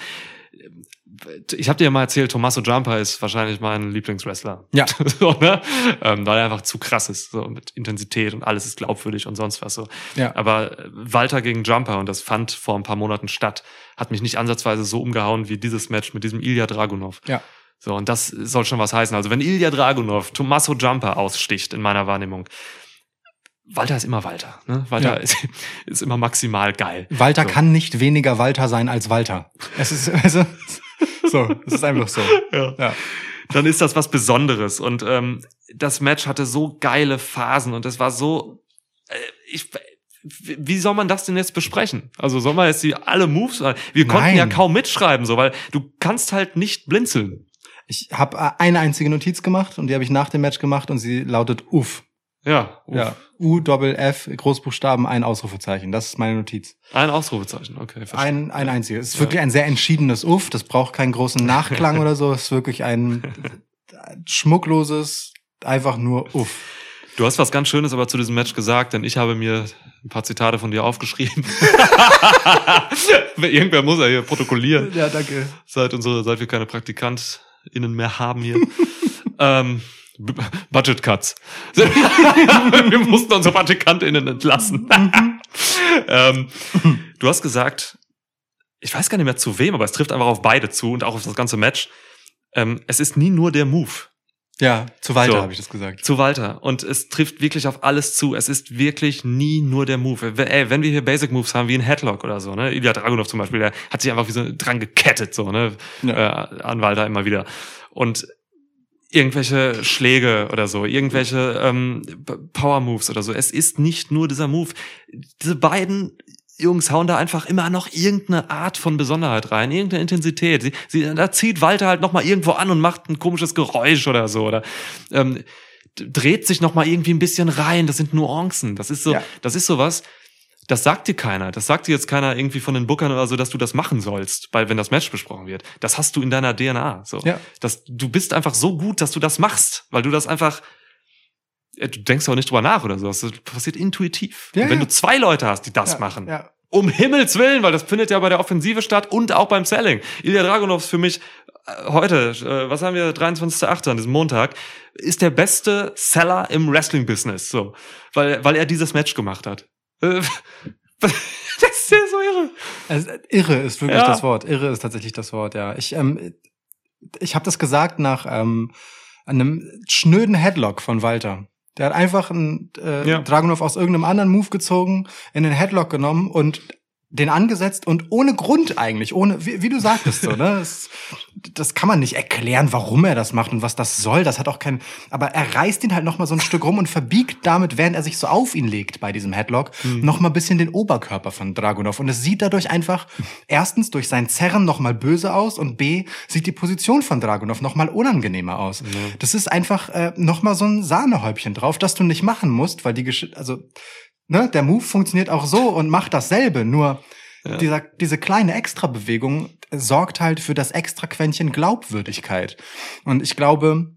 Ich habe dir ja mal erzählt, Tommaso Jumper ist wahrscheinlich mein Lieblingswrestler. Ja. [LAUGHS] so, ne? ähm, weil er einfach zu krass ist, so mit Intensität und alles ist glaubwürdig und sonst was so. Ja. Aber äh, Walter gegen Jumper, und das fand vor ein paar Monaten statt, hat mich nicht ansatzweise so umgehauen wie dieses Match mit diesem Ilya Dragunov. Ja. So, und das soll schon was heißen. Also, wenn Ilya Dragunov Tommaso Jumper aussticht in meiner Wahrnehmung, Walter ist immer Walter. Ne? Walter Ja. [LAUGHS] ist, ist immer maximal geil. Walter So. kann nicht weniger Walter sein als Walter. Es ist, [LAUGHS] also, so, es ist einfach so. [LAUGHS] Ja. Ja. dann ist das was Besonderes. Und ähm, das Match hatte so geile Phasen und es war so. Äh, ich, wie soll man das denn jetzt besprechen? Also soll man jetzt die alle Moves? Wir konnten Nein. ja kaum mitschreiben, so, weil du kannst halt nicht blinzeln. Ich habe eine einzige Notiz gemacht und die habe ich nach dem Match gemacht und sie lautet Uff. Ja, uff. Ja. U Doppel F Großbuchstaben ein Ausrufezeichen. Das ist meine Notiz. ein Ausrufezeichen. Okay, verstehe. Ein ein einziges. Es ist Ja. wirklich ein sehr entschiedenes Uff. Das braucht keinen großen Nachklang [LAUGHS] oder so. Es ist wirklich ein schmuckloses einfach nur Uff. Du hast was ganz Schönes aber zu diesem Match gesagt, denn ich habe mir ein paar Zitate von dir aufgeschrieben. [LAUGHS] Irgendwer muss ja hier protokollieren. Ja, danke. seit unsere, seit wir keine PraktikantInnen mehr haben hier. [LAUGHS] ähm, [LAUGHS] Budget Cuts. [LAUGHS] wir mussten unsere PraktikantInnen entlassen. [LAUGHS] ähm, du hast gesagt, ich weiß gar nicht mehr zu wem, aber es trifft einfach auf beide zu und auch auf das ganze Match. Ähm, es ist nie nur der Move Ja, zu Walter So. habe ich das gesagt. zu Walter. Und es trifft wirklich auf alles zu. Es ist wirklich nie nur der Move. Ey, wenn wir hier Basic Moves haben, wie ein Headlock oder so, ne? Ilya Dragunov zum Beispiel, der hat sich einfach wie so dran gekettet, so, ne? Ja. Äh, an Walter immer wieder. Und irgendwelche Schläge oder so, irgendwelche ähm, Power Moves oder so. Es ist nicht nur dieser Move. Diese beiden Jungs hauen da einfach immer noch irgendeine Art von Besonderheit rein, irgendeine Intensität. Sie, sie, da zieht Walter halt noch mal irgendwo an und macht ein komisches Geräusch oder so. Oder ähm, dreht sich noch mal irgendwie ein bisschen rein. Das sind Nuancen. Das ist so, Ja. das ist sowas. Das sagt dir keiner. Das sagt dir jetzt keiner irgendwie von den Bookern oder so, dass du das machen sollst, weil wenn das Match besprochen wird. Das hast du in deiner DNA. So, Ja. das, du bist einfach so gut, dass du das machst, weil du das einfach. äh, Du denkst auch nicht drüber nach oder so. Das passiert intuitiv. Ja, Und wenn ja. du zwei Leute hast, die das Ja, machen, Ja. um Himmels Willen, weil das findet ja bei der Offensive statt und auch beim Selling. Ilya Dragunov ist für mich äh, heute, äh, was haben wir, 23.8. an diesem Montag, ist der beste Seller im Wrestling-Business, so. Weil, weil er dieses Match gemacht hat. Äh, [LAUGHS] das ist ja so irre. Also, irre ist wirklich Ja. das Wort. Irre ist tatsächlich das Wort, ja. Ich, ähm, ich habe das gesagt nach ähm, einem schnöden Headlock von Walter. Der hat einfach einen äh, Ja. Dragunov aus irgendeinem anderen Move gezogen, in den Headlock genommen und den angesetzt und ohne Grund eigentlich, ohne, wie, wie du sagtest, so, ne? [LAUGHS] Es, das kann man nicht erklären, warum er das macht und was das soll. Das hat auch kein, aber er reißt ihn halt noch mal so ein Stück rum und verbiegt damit, während er sich so auf ihn legt bei diesem Headlock, noch mal ein bisschen den Oberkörper von Dragunov. Und es sieht dadurch einfach [LAUGHS] erstens durch sein Zerren noch mal böse aus und b sieht die Position von Dragunov noch mal unangenehmer aus. Das ist einfach äh, noch mal so ein Sahnehäubchen drauf, das du nicht machen musst, weil die Gesch also ne, der Move funktioniert auch so und macht dasselbe, nur dieser, diese kleine Extrabewegung sorgt halt für das extra Quäntchen Glaubwürdigkeit. Und ich glaube,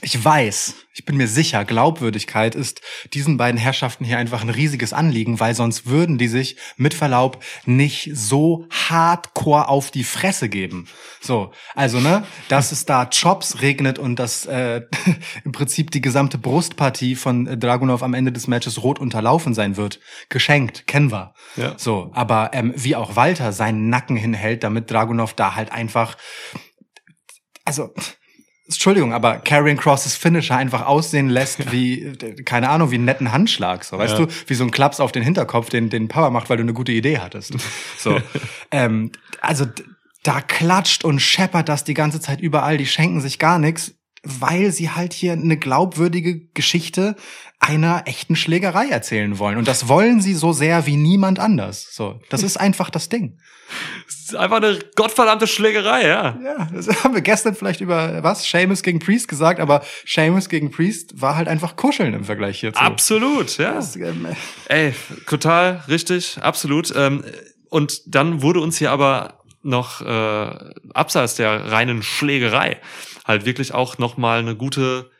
ich weiß, ich bin mir sicher, Glaubwürdigkeit ist diesen beiden Herrschaften hier einfach ein riesiges Anliegen, weil sonst würden die sich mit Verlaub nicht so hardcore auf die Fresse geben. So, also ne, dass es da Chops regnet und dass äh, [LAUGHS] im Prinzip die gesamte Brustpartie von Dragunov am Ende des Matches rot unterlaufen sein wird, geschenkt, kennen wir. Ja. So, aber ähm, wie auch Walter seinen Nacken hinhält, damit Dragunov da halt einfach, also Entschuldigung, aber Karrion Crosses Finisher einfach aussehen lässt [LAUGHS] wie, keine Ahnung, wie einen netten Handschlag, so, weißt Ja. du, wie so ein Klaps auf den Hinterkopf, den, den Power macht, weil du eine gute Idee hattest. [LAUGHS] So, ähm, also da klatscht und scheppert das die ganze Zeit überall, die schenken sich gar nichts, weil sie halt hier eine glaubwürdige Geschichte einer echten Schlägerei erzählen wollen. Und das wollen sie so sehr wie niemand anders. So, das ist einfach das Ding. Das ist einfach eine gottverdammte Schlägerei, ja. Ja, das [LAUGHS] haben wir gestern vielleicht über was? Seamus gegen Priest gesagt, aber Seamus gegen Priest war halt einfach kuscheln im Vergleich hierzu. Absolut, ja. Das, ähm, [LAUGHS] Ey, total richtig, absolut. Ähm, und dann wurde uns hier aber noch äh, abseits der reinen Schlägerei halt wirklich auch noch mal eine gute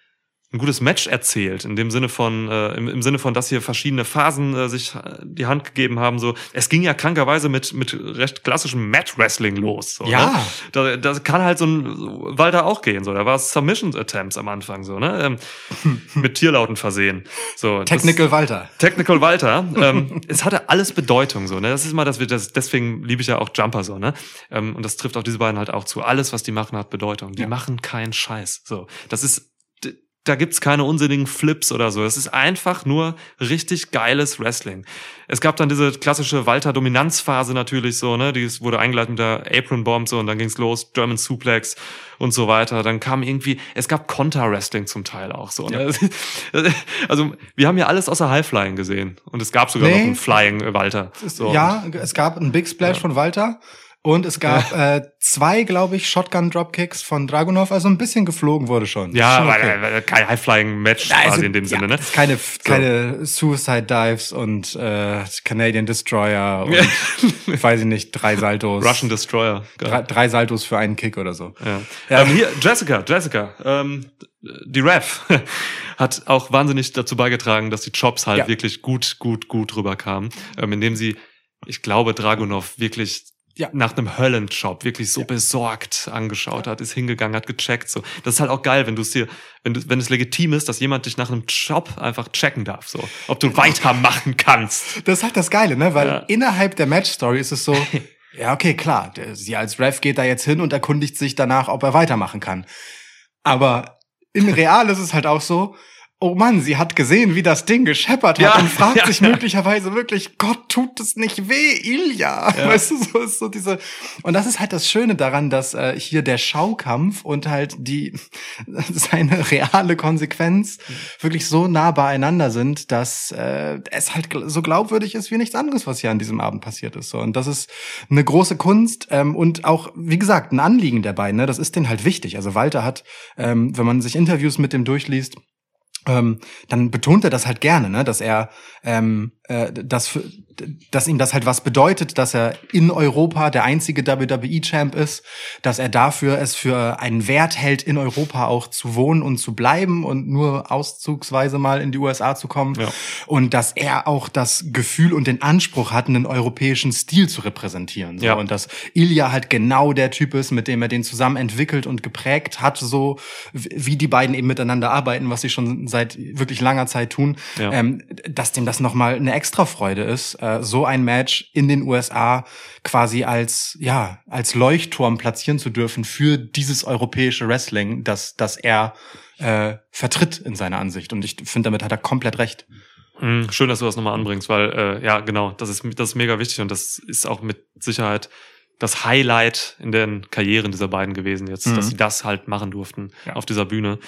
ein gutes Match erzählt in dem Sinne von äh, im, im Sinne von dass hier verschiedene Phasen äh, sich äh, die Hand gegeben haben so es ging ja krankerweise mit mit recht klassischem Mat Wrestling los so, Ja. ne? da, das kann halt so ein Walter auch gehen so da war es Submission Attempts am Anfang so ne ähm, [LAUGHS] mit Tierlauten versehen so das- Technical Walter. Technical Walter. [LAUGHS] ähm, es hatte alles Bedeutung so. Ne? Das ist mal, dass wir das. Deswegen liebe ich ja auch Jumper so. Ne? Ähm, und das trifft auf diese beiden halt auch zu. Alles, was die machen, hat Bedeutung. Die Ja. machen keinen Scheiß. So, das ist. Da gibt's keine unsinnigen Flips oder so. Es ist einfach nur richtig geiles Wrestling. Es gab dann diese klassische Walter-Dominanzphase natürlich so, ne? Die wurde eingeleitet mit der Apron Bomb so und dann ging's los, German Suplex und so weiter. Dann kam irgendwie, es gab Konter-Wrestling zum Teil auch so. Ne? [LAUGHS] Also wir haben ja alles außer High-Flying gesehen und es gab sogar Nee. noch einen Flying äh, Walter. So. Ja, es gab einen Big Splash von Walter und es gab äh, zwei, glaube ich, Shotgun Dropkicks von Dragunov, also ein bisschen geflogen wurde schon. Ja, Schon weil, okay. weil kein High-Flying-Match Also, quasi in dem ja, Sinne, ne? Keine, keine Suicide Dives und äh, Canadian Destroyer und [LAUGHS] weiß ich nicht, drei Saltos. Russian Destroyer. Geil. Drei, drei Saltos für einen Kick oder so. Ja. Ja. Ähm, hier, Jessica, Jessica, ähm, die Ref [LAUGHS] hat auch wahnsinnig dazu beigetragen, dass die Chops halt Ja. wirklich gut, gut, gut rüberkamen, ähm, indem sie, ich glaube, Dragunov wirklich Ja. nach einem Höllenchop wirklich so besorgt angeschaut hat, ist hingegangen, hat gecheckt, so. Das ist halt auch geil, wenn du es dir, wenn du, wenn es legitim ist, dass jemand dich nach einem Chop einfach checken darf, so. Ob du weitermachen kannst. Das ist halt das Geile, ne? Weil Ja. innerhalb der Match-Story ist es so, [LAUGHS] ja, okay, klar, der, sie als Ref geht da jetzt hin und erkundigt sich danach, ob er weitermachen kann. Aber in real ist es halt auch so, oh Mann, sie hat gesehen, wie das Ding gescheppert hat Ja, und fragt ja, sich ja. möglicherweise wirklich, Gott, tut es nicht weh, Ilja? [LAUGHS] Weißt du, so ist so diese, und das ist halt das Schöne daran, dass äh, hier der Schaukampf und halt die, [LAUGHS] seine reale Konsequenz wirklich so nah beieinander sind, dass äh, es halt so glaubwürdig ist wie nichts anderes, was hier an diesem Abend passiert ist. So. Und das ist eine große Kunst ähm, und auch, wie gesagt, ein Anliegen der beiden. Ne? Das ist denen halt wichtig. Also Walter hat, ähm, wenn man sich Interviews mit dem durchliest, ähm, dann betont er das halt gerne, ne, dass er ähm, äh, das für, dass ihm das halt was bedeutet, dass er in Europa der einzige WWE-Champ ist, dass er dafür es für einen Wert hält, in Europa auch zu wohnen und zu bleiben und nur auszugsweise mal in die USA zu kommen. Ja. Und dass er auch das Gefühl und den Anspruch hat, einen europäischen Stil zu repräsentieren. So. Ja. Und dass Ilya halt genau der Typ ist, mit dem er den zusammen entwickelt und geprägt hat, so wie die beiden eben miteinander arbeiten, was sie schon seit wirklich langer Zeit tun, Ja. ähm, dass dem das nochmal eine extra Freude ist, äh, so ein Match in den USA quasi als, ja, als Leuchtturm platzieren zu dürfen für dieses europäische Wrestling, das, das er äh, vertritt in seiner Ansicht. Und ich finde, damit hat er komplett recht. Mhm, Schön, dass du das nochmal anbringst, weil äh, ja, genau, das ist, das ist mega wichtig und das ist auch mit Sicherheit das Highlight in den Karrieren dieser beiden gewesen jetzt, Mhm. dass sie das halt machen durften Ja. auf dieser Bühne.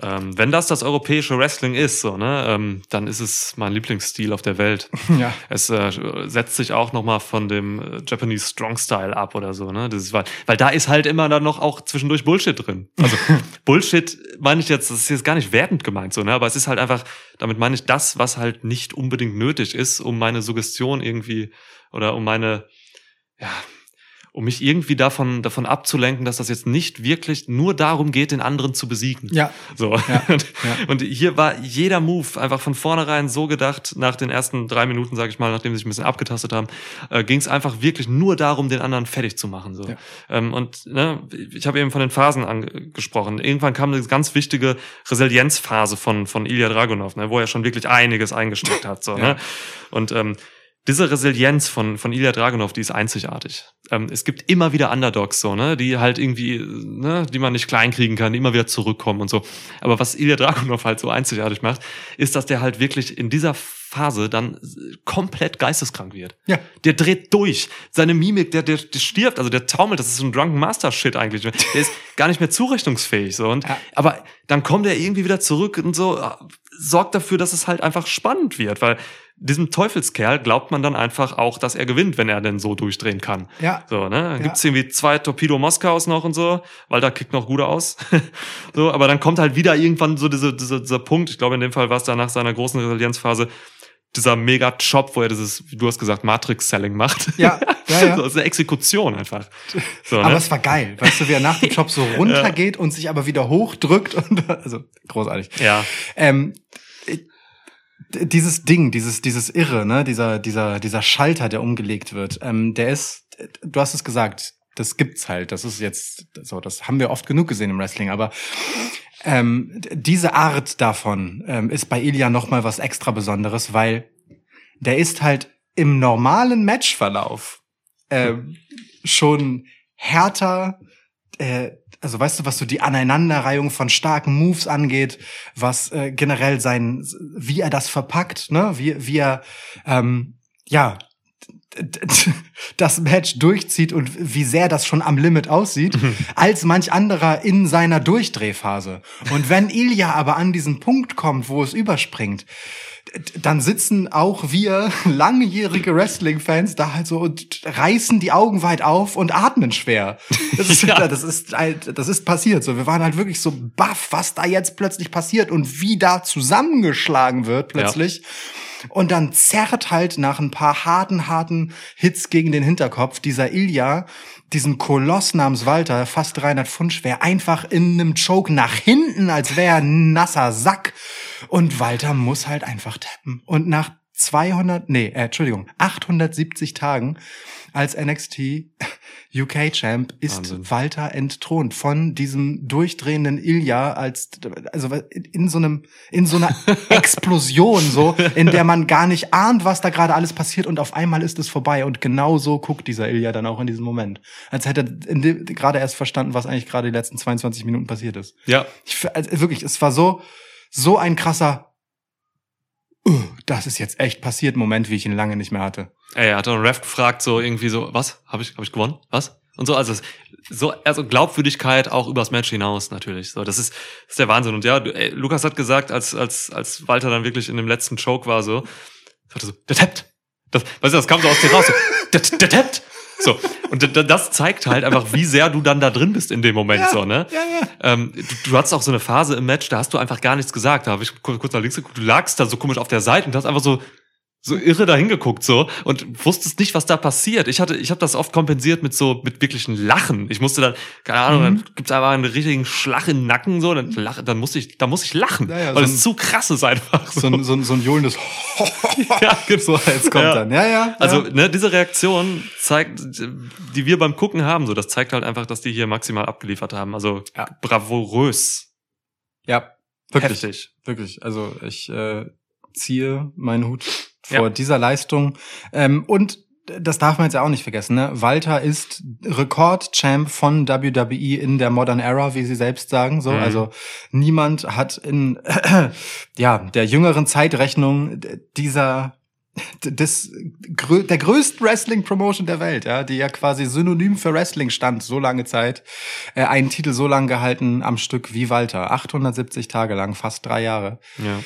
Ähm, wenn das das europäische Wrestling ist, so ne, ähm, dann ist es mein Lieblingsstil auf der Welt. [LAUGHS] Ja. Es äh, setzt sich auch noch mal von dem äh, Japanese Strong Style ab oder so, ne? Das ist, weil, weil da ist halt immer dann noch auch zwischendurch Bullshit drin. Also [LAUGHS] Bullshit meine ich jetzt, das ist jetzt gar nicht wertend gemeint so, ne? Aber es ist halt einfach, damit meine ich das, was halt nicht unbedingt nötig ist, um meine Suggestion irgendwie oder um meine, ja, um mich irgendwie davon, davon abzulenken, dass das jetzt nicht wirklich nur darum geht, den anderen zu besiegen. Ja. So. Ja, Und, [LAUGHS] ja. und hier war jeder Move einfach von vornherein so gedacht, nach den ersten drei Minuten, sage ich mal, nachdem sie sich ein bisschen abgetastet haben, äh, ging es einfach wirklich nur darum, den anderen fertig zu machen. So. Ja. Ähm, und ne, ich habe eben von den Phasen angesprochen. Irgendwann kam eine ganz wichtige Resilienzphase von, von Ilya Dragunov, ne, wo er schon wirklich einiges eingesteckt hat. So, Ja. ne? Und ähm, diese Resilienz von, von Ilya Dragunov, die ist einzigartig. Ähm, es gibt immer wieder Underdogs, so, ne, die halt irgendwie, ne, die man nicht kleinkriegen kann, die immer wieder zurückkommen und so. Aber was Ilya Dragunov halt so einzigartig macht, ist, dass der halt wirklich in dieser Phase dann komplett geisteskrank wird. Ja. Der dreht durch. Seine Mimik, der, der, der stirbt, also der taumelt, das ist so ein Drunken Master Shit eigentlich. Der ist [LAUGHS] gar nicht mehr zurechnungsfähig, so. Und, Ja. aber dann kommt er irgendwie wieder zurück und so, äh, sorgt dafür, dass es halt einfach spannend wird, weil diesem Teufelskerl glaubt man dann einfach auch, dass er gewinnt, wenn er denn so durchdrehen kann. Ja. So, ne? Dann Ja. gibt's irgendwie zwei Torpedo Moskaus noch und so, weil da kickt noch gut aus. [LAUGHS] so, aber dann kommt halt wieder irgendwann so diese, diese, dieser Punkt, ich glaube in dem Fall war es dann nach seiner großen Resilienzphase, dieser mega Job, wo er dieses, wie du hast gesagt, Matrix-Selling macht. Ja, ja, ja. [LAUGHS] so, das ist eine Exekution einfach. So, Aber ne? es war geil, weißt du, wie er nach dem Job so [LAUGHS] runtergeht und sich aber wieder hochdrückt und also großartig. ja. Ähm, dieses Ding, dieses dieses Irre, ne, dieser dieser dieser Schalter, der umgelegt wird, ähm, der ist, du hast es gesagt, das gibt's halt. Das ist jetzt so, das haben wir oft genug gesehen im Wrestling, aber ähm, diese Art davon ähm, ist bei Ilya noch mal was extra Besonderes, weil der ist halt im normalen Matchverlauf ähm, schon härter, äh, also weißt du, was so die Aneinanderreihung von starken Moves angeht, was äh, generell sein, wie er das verpackt, ne, wie, wie er, ähm, ja, [LAUGHS] das Match durchzieht und wie sehr das schon am Limit aussieht, als manch anderer in seiner Durchdrehphase. Und wenn Ilya aber an diesen Punkt kommt, wo es überspringt, dann sitzen auch wir [LAUGHS] langjährige Wrestling-Fans da halt so und reißen die Augen weit auf und atmen schwer. Das ist, [LAUGHS] Ja. das ist, halt- das ist passiert. So, wir waren halt wirklich so baff, was da jetzt plötzlich passiert und wie da zusammengeschlagen wird plötzlich. Und dann zerrt halt nach ein paar harten, harten Hits gegen den Hinterkopf dieser Ilya diesen Koloss namens Walter, fast 300 Pfund schwer, einfach in einem Choke nach hinten, als wäre er ein nasser Sack. Und Walter muss halt einfach tappen. Und nach 200, nee, äh, Entschuldigung, 870 Tagen als NXT UK Champ ist Wahnsinn. Walter entthront von diesem durchdrehenden Ilya als also in so einem in so einer [LAUGHS] Explosion so in der man gar nicht ahnt was da gerade alles passiert und auf einmal ist es vorbei und genau so guckt dieser Ilya dann auch in diesem Moment als hätte er gerade erst verstanden was eigentlich gerade die letzten 22 Minuten passiert ist Ja. ich, also wirklich es war so so ein krasser "Uh, das ist jetzt echt passiert Moment wie ich ihn lange nicht mehr hatte Ey, er hat doch einen Ref gefragt, so irgendwie so, was? Habe ich, hab ich gewonnen? Was? Und so, also so, also Glaubwürdigkeit auch übers Match hinaus natürlich. So, das ist, das ist der Wahnsinn. Und ja, ey, Lukas hat gesagt, als, als, als Walter dann wirklich in dem letzten Choke war, so, sagte so, der tappt. Das, weißt du, das kam so aus dir raus. So, der, der tappt. So, und das zeigt halt einfach, wie sehr du dann da drin bist in dem Moment, so, ne? Ja, ja. Ähm, du, du hattest auch so eine Phase im Match, da hast du einfach gar nichts gesagt. Da habe ich kurz, kurz nach links geguckt, du lagst da so komisch auf der Seite und hast einfach so so irre dahin geguckt so und wusstest nicht, was da passiert. Ich hatte, ich habe das oft kompensiert mit so mit wirklichen Lachen. Ich musste dann, keine Ahnung, Mhm. dann gibt's einfach einen richtigen Schlag in den Nacken so, dann lache, dann musste ich, da muss ich lachen, Ja, ja, weil so es zu krass ist einfach. So, So ein, so ein, so ein johlendes [LAUGHS] ja, so jetzt kommt Ja. dann. Ja, ja. Also, ja. ne, diese Reaktion zeigt, die wir beim Gucken haben, so, das zeigt halt einfach, dass die hier maximal abgeliefert haben. Also Ja. bravourös. ja, wirklich. Heftig. Wirklich. Also ich äh, ziehe meinen Hut Ja. vor dieser Leistung. Ähm, und das darf man jetzt ja auch nicht vergessen. Ne? Walter ist Rekordchamp von WWE in der Modern Era, wie sie selbst sagen. So, Mhm. also niemand hat in [CLEARS THROAT] ja der jüngeren Zeitrechnung dieser des der größten Wrestling Promotion der Welt, ja, die ja quasi synonym für Wrestling stand, so lange Zeit, äh, einen Titel so lang gehalten am Stück wie Walter, 870 Tage lang, fast drei Jahre. Ja.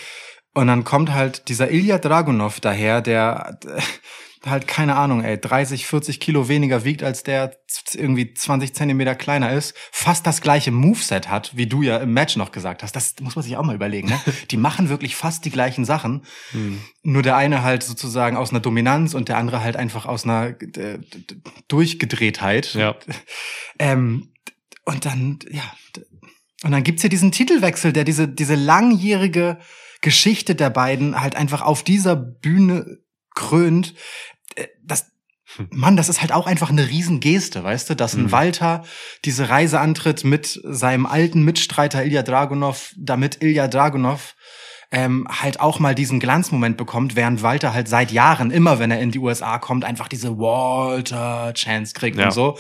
Und dann kommt halt dieser Ilya Dragunov daher, der äh, halt, keine Ahnung, ey, 30, 40 Kilo weniger wiegt, als der irgendwie 20 Zentimeter kleiner ist, fast das gleiche Moveset hat, wie du ja im Match noch gesagt hast. Das muss man sich auch mal überlegen, ne? [LAUGHS] Die machen wirklich fast die gleichen Sachen. Hm. Nur der eine halt sozusagen aus einer Dominanz und der andere halt einfach aus einer äh, Durchgedrehtheit. Ja. [LAUGHS] Ähm, und dann, ja, und dann gibt's hier diesen Titelwechsel, der diese, diese langjährige Geschichte der beiden halt einfach auf dieser Bühne krönt. Äh, Das, Mann, das ist halt auch einfach eine Riesengeste, weißt du, dass ein Mhm. Walter diese Reise antritt mit seinem alten Mitstreiter Ilya Dragunov, damit Ilya Dragunov ähm, halt auch mal diesen Glanzmoment bekommt, während Walter halt seit Jahren, immer wenn er in die USA kommt, einfach diese Walter-Chance kriegt Ja. und so.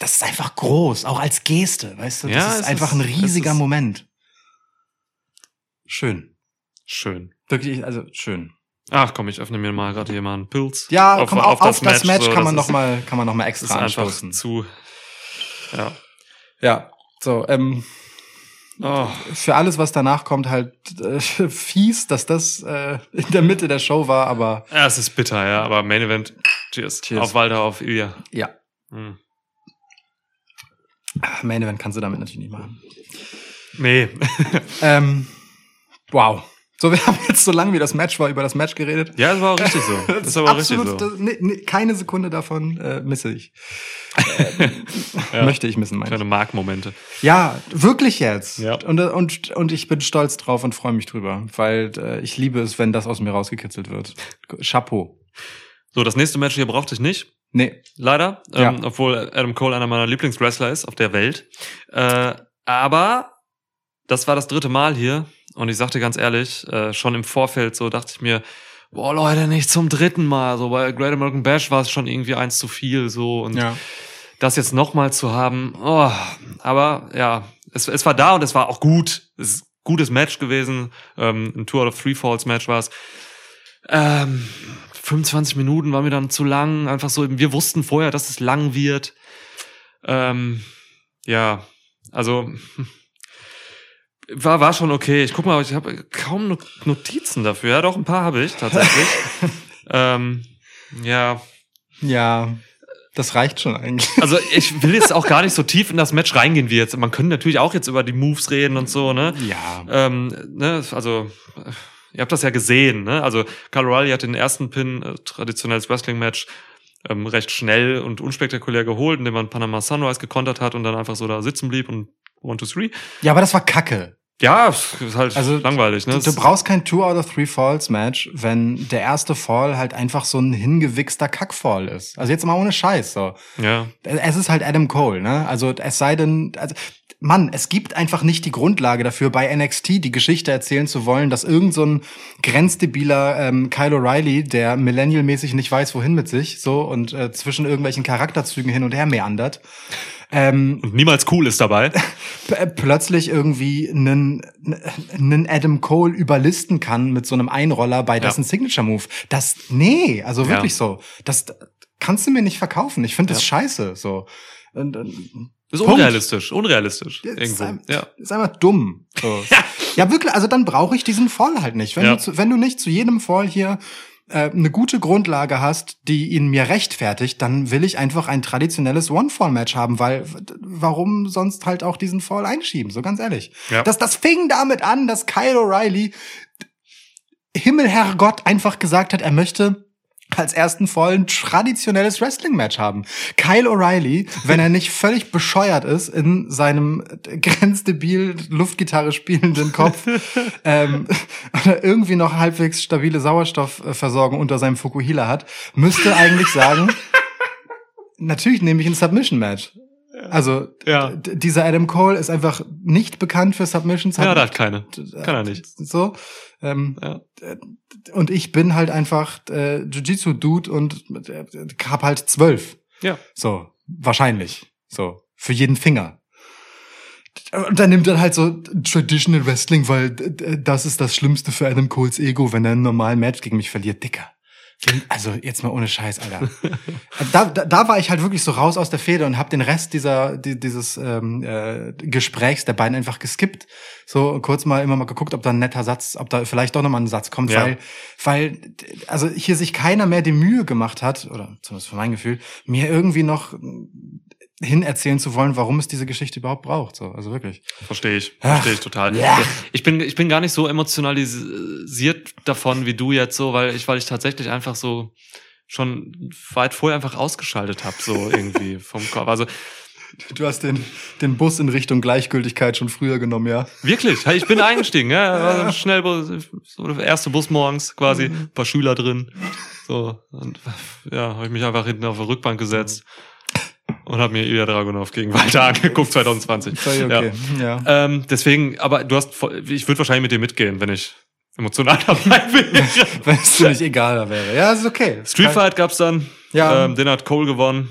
Das ist einfach groß, auch als Geste, weißt du? Das Ja, ist einfach ist- ein es riesiger Moment. Schön. Schön. Wirklich, also schön. Ach komm, ich öffne mir mal gerade hier mal einen Pilz. Ja, komm, auf, auf, das, Match, so, kann man das noch mal, kann man noch mal ist, ist extra einfach anstoßen. zu. Ja. Ja, so, ähm, Oh, für alles, was danach kommt, halt äh, [LAUGHS] fies, dass das äh, in der Mitte der Show war, aber ja, es ist bitter, ja, aber Main Event. Cheers. Cheers. Auf Walter, auf Ilya. ja, Hm. Main Event kannst du damit natürlich nicht machen. Nee. Ähm, wow. So, wir [LAUGHS] haben jetzt so lange wie das Match war über das Match geredet. ja, das war auch richtig so. [LAUGHS] Das ist aber richtig so. das, nee, nee, keine Sekunde davon äh, misse ich. [LAUGHS] Ja. Möchte ich missen, meine Kleine. Markmomente. Ja, wirklich jetzt. Ja. Und, und, und ich bin stolz drauf und freue mich drüber, weil äh, ich liebe es, wenn das aus mir rausgekitzelt wird. Chapeau. So, das nächste Match hier brauchte ich nicht. Nee. Leider. Ja. Ähm, obwohl Adam Cole einer meiner Lieblingswrestler ist auf der Welt. Äh, aber das war das dritte Mal hier. Und ich sagte ganz ehrlich, äh, schon im Vorfeld so dachte ich mir, boah Leute, nicht zum dritten Mal. So bei Great American Bash war es schon irgendwie eins zu viel so. Und Ja. das jetzt nochmal zu haben, oh, aber ja, es, es war da und es war auch gut. Es ist ein gutes Match gewesen. Ähm, ein Two out of Three Falls Match war es. Ähm, 25 Minuten war mir dann zu lang. Einfach so, wir wussten vorher, dass es lang wird. Ähm, ja, also war, war schon okay. Ich guck mal, ich habe kaum No- Notizen dafür. Ja, doch, ein paar habe ich tatsächlich. [LAUGHS] ähm, ja, Ja. Das reicht schon eigentlich. also ich will jetzt auch gar nicht so tief in das Match reingehen wie jetzt. Man könnte natürlich auch jetzt über die Moves reden und so, ne? Ja. Ähm, ne, also ihr habt das ja gesehen, ne? Also Kyle O'Reilly hat den ersten Pin, äh, traditionelles Wrestling-Match, ähm, recht schnell und unspektakulär geholt, indem man Panama Sunrise gekontert hat und dann einfach so da sitzen blieb und one, two, three. Ja, aber das war Kacke. Ja, ist halt Also, langweilig, ne? Du, du brauchst kein Two out of Three Falls Match, wenn der erste Fall halt einfach so ein hingewichster Kackfall ist. Also jetzt mal ohne Scheiß, so. ja, Es ist halt Adam Cole, ne? Also es sei denn, also Mann, es gibt einfach nicht die Grundlage dafür, bei NXT die Geschichte erzählen zu wollen, dass irgend so ein grenzdebiler ähm, Kyle O'Reilly, der Millennial-mäßig nicht weiß, wohin mit sich, so und äh, zwischen irgendwelchen Charakterzügen hin und her meandert, ähm, und niemals cool ist dabei. [LAUGHS] plötzlich irgendwie einen, einen Adam Cole überlisten kann mit so einem Einroller bei dessen Signature Move. Das, nee, also Ja. wirklich so. Das kannst du mir nicht verkaufen. Ich finde das Ja. scheiße, so. Und, und, Ist Punkt. unrealistisch, unrealistisch Ja, Ist, irgendwo. ein, Ja. ist einfach dumm. So. [LAUGHS] ja. wirklich, also dann brauche ich diesen Fall halt nicht. Wenn, Ja. du zu, wenn du nicht zu jedem Fall hier äh, eine gute Grundlage hast, die ihn mir rechtfertigt, dann will ich einfach ein traditionelles One-Fall-Match haben, weil warum sonst halt auch diesen Fall einschieben, so ganz ehrlich. Ja. Das, das fing damit an, dass Kyle O'Reilly Himmelherrgott einfach gesagt hat, er möchte als ersten vollen traditionelles Wrestling-Match haben. Kyle O'Reilly, wenn er nicht völlig bescheuert ist in seinem grenzdebil Luftgitarre spielenden Kopf ähm, oder irgendwie noch halbwegs stabile Sauerstoffversorgung unter seinem Fukuhila hat, müsste eigentlich sagen, natürlich nehme ich ein Submission-Match. Also Ja. dieser Adam Cole ist einfach nicht bekannt für Submissions. Ja, der hat keine. Kann er nicht. So. Ähm, Ja. und ich bin halt einfach äh, Jiu-Jitsu-Dude und äh, hab halt zwölf. Ja. So, wahrscheinlich. So, für jeden Finger. Und dann nimmt er halt so Traditional Wrestling, weil das ist das Schlimmste für Adam Coles Ego, wenn er einen normalen Match gegen mich verliert. Dicker. Also jetzt mal ohne Scheiß, Alter. da, da, da war ich halt wirklich so raus aus der Feder und habe den Rest dieser die, dieses ähm, äh, Gesprächs der beiden einfach geskippt. So kurz mal immer mal geguckt, ob da ein netter Satz, ob da vielleicht doch nochmal ein Satz kommt, Ja. weil weil also hier sich keiner mehr die Mühe gemacht hat oder zumindest für mein Gefühl mir irgendwie noch hin erzählen zu wollen, warum es diese Geschichte überhaupt braucht. So, also wirklich. Verstehe ich, verstehe ich total. Ja. Ich bin, ich bin gar nicht so emotionalisiert davon wie du jetzt so, weil ich, weil ich tatsächlich einfach so schon weit vorher einfach ausgeschaltet habe, so irgendwie [LAUGHS] vom Kopf. Also Du hast den den Bus in Richtung Gleichgültigkeit schon früher genommen, ja. wirklich, ich bin [LAUGHS] eingestiegen, ja, war so schnell so der erste Bus morgens quasi, Mhm. ein paar Schüler drin, so und ja, habe ich mich einfach hinten auf die Rückbank gesetzt und habe mir Ilya Dragunov gegen Walter angeguckt 2020. Völlig okay. Ja. Ähm, deswegen, aber du hast, voll- ich würde wahrscheinlich mit dir mitgehen, wenn ich emotional [LAUGHS] dabei wäre. Wenn es dir nicht egal wäre. Ja, ist okay. Street Fight gab's dann. Ja. Ähm, den hat Cole gewonnen.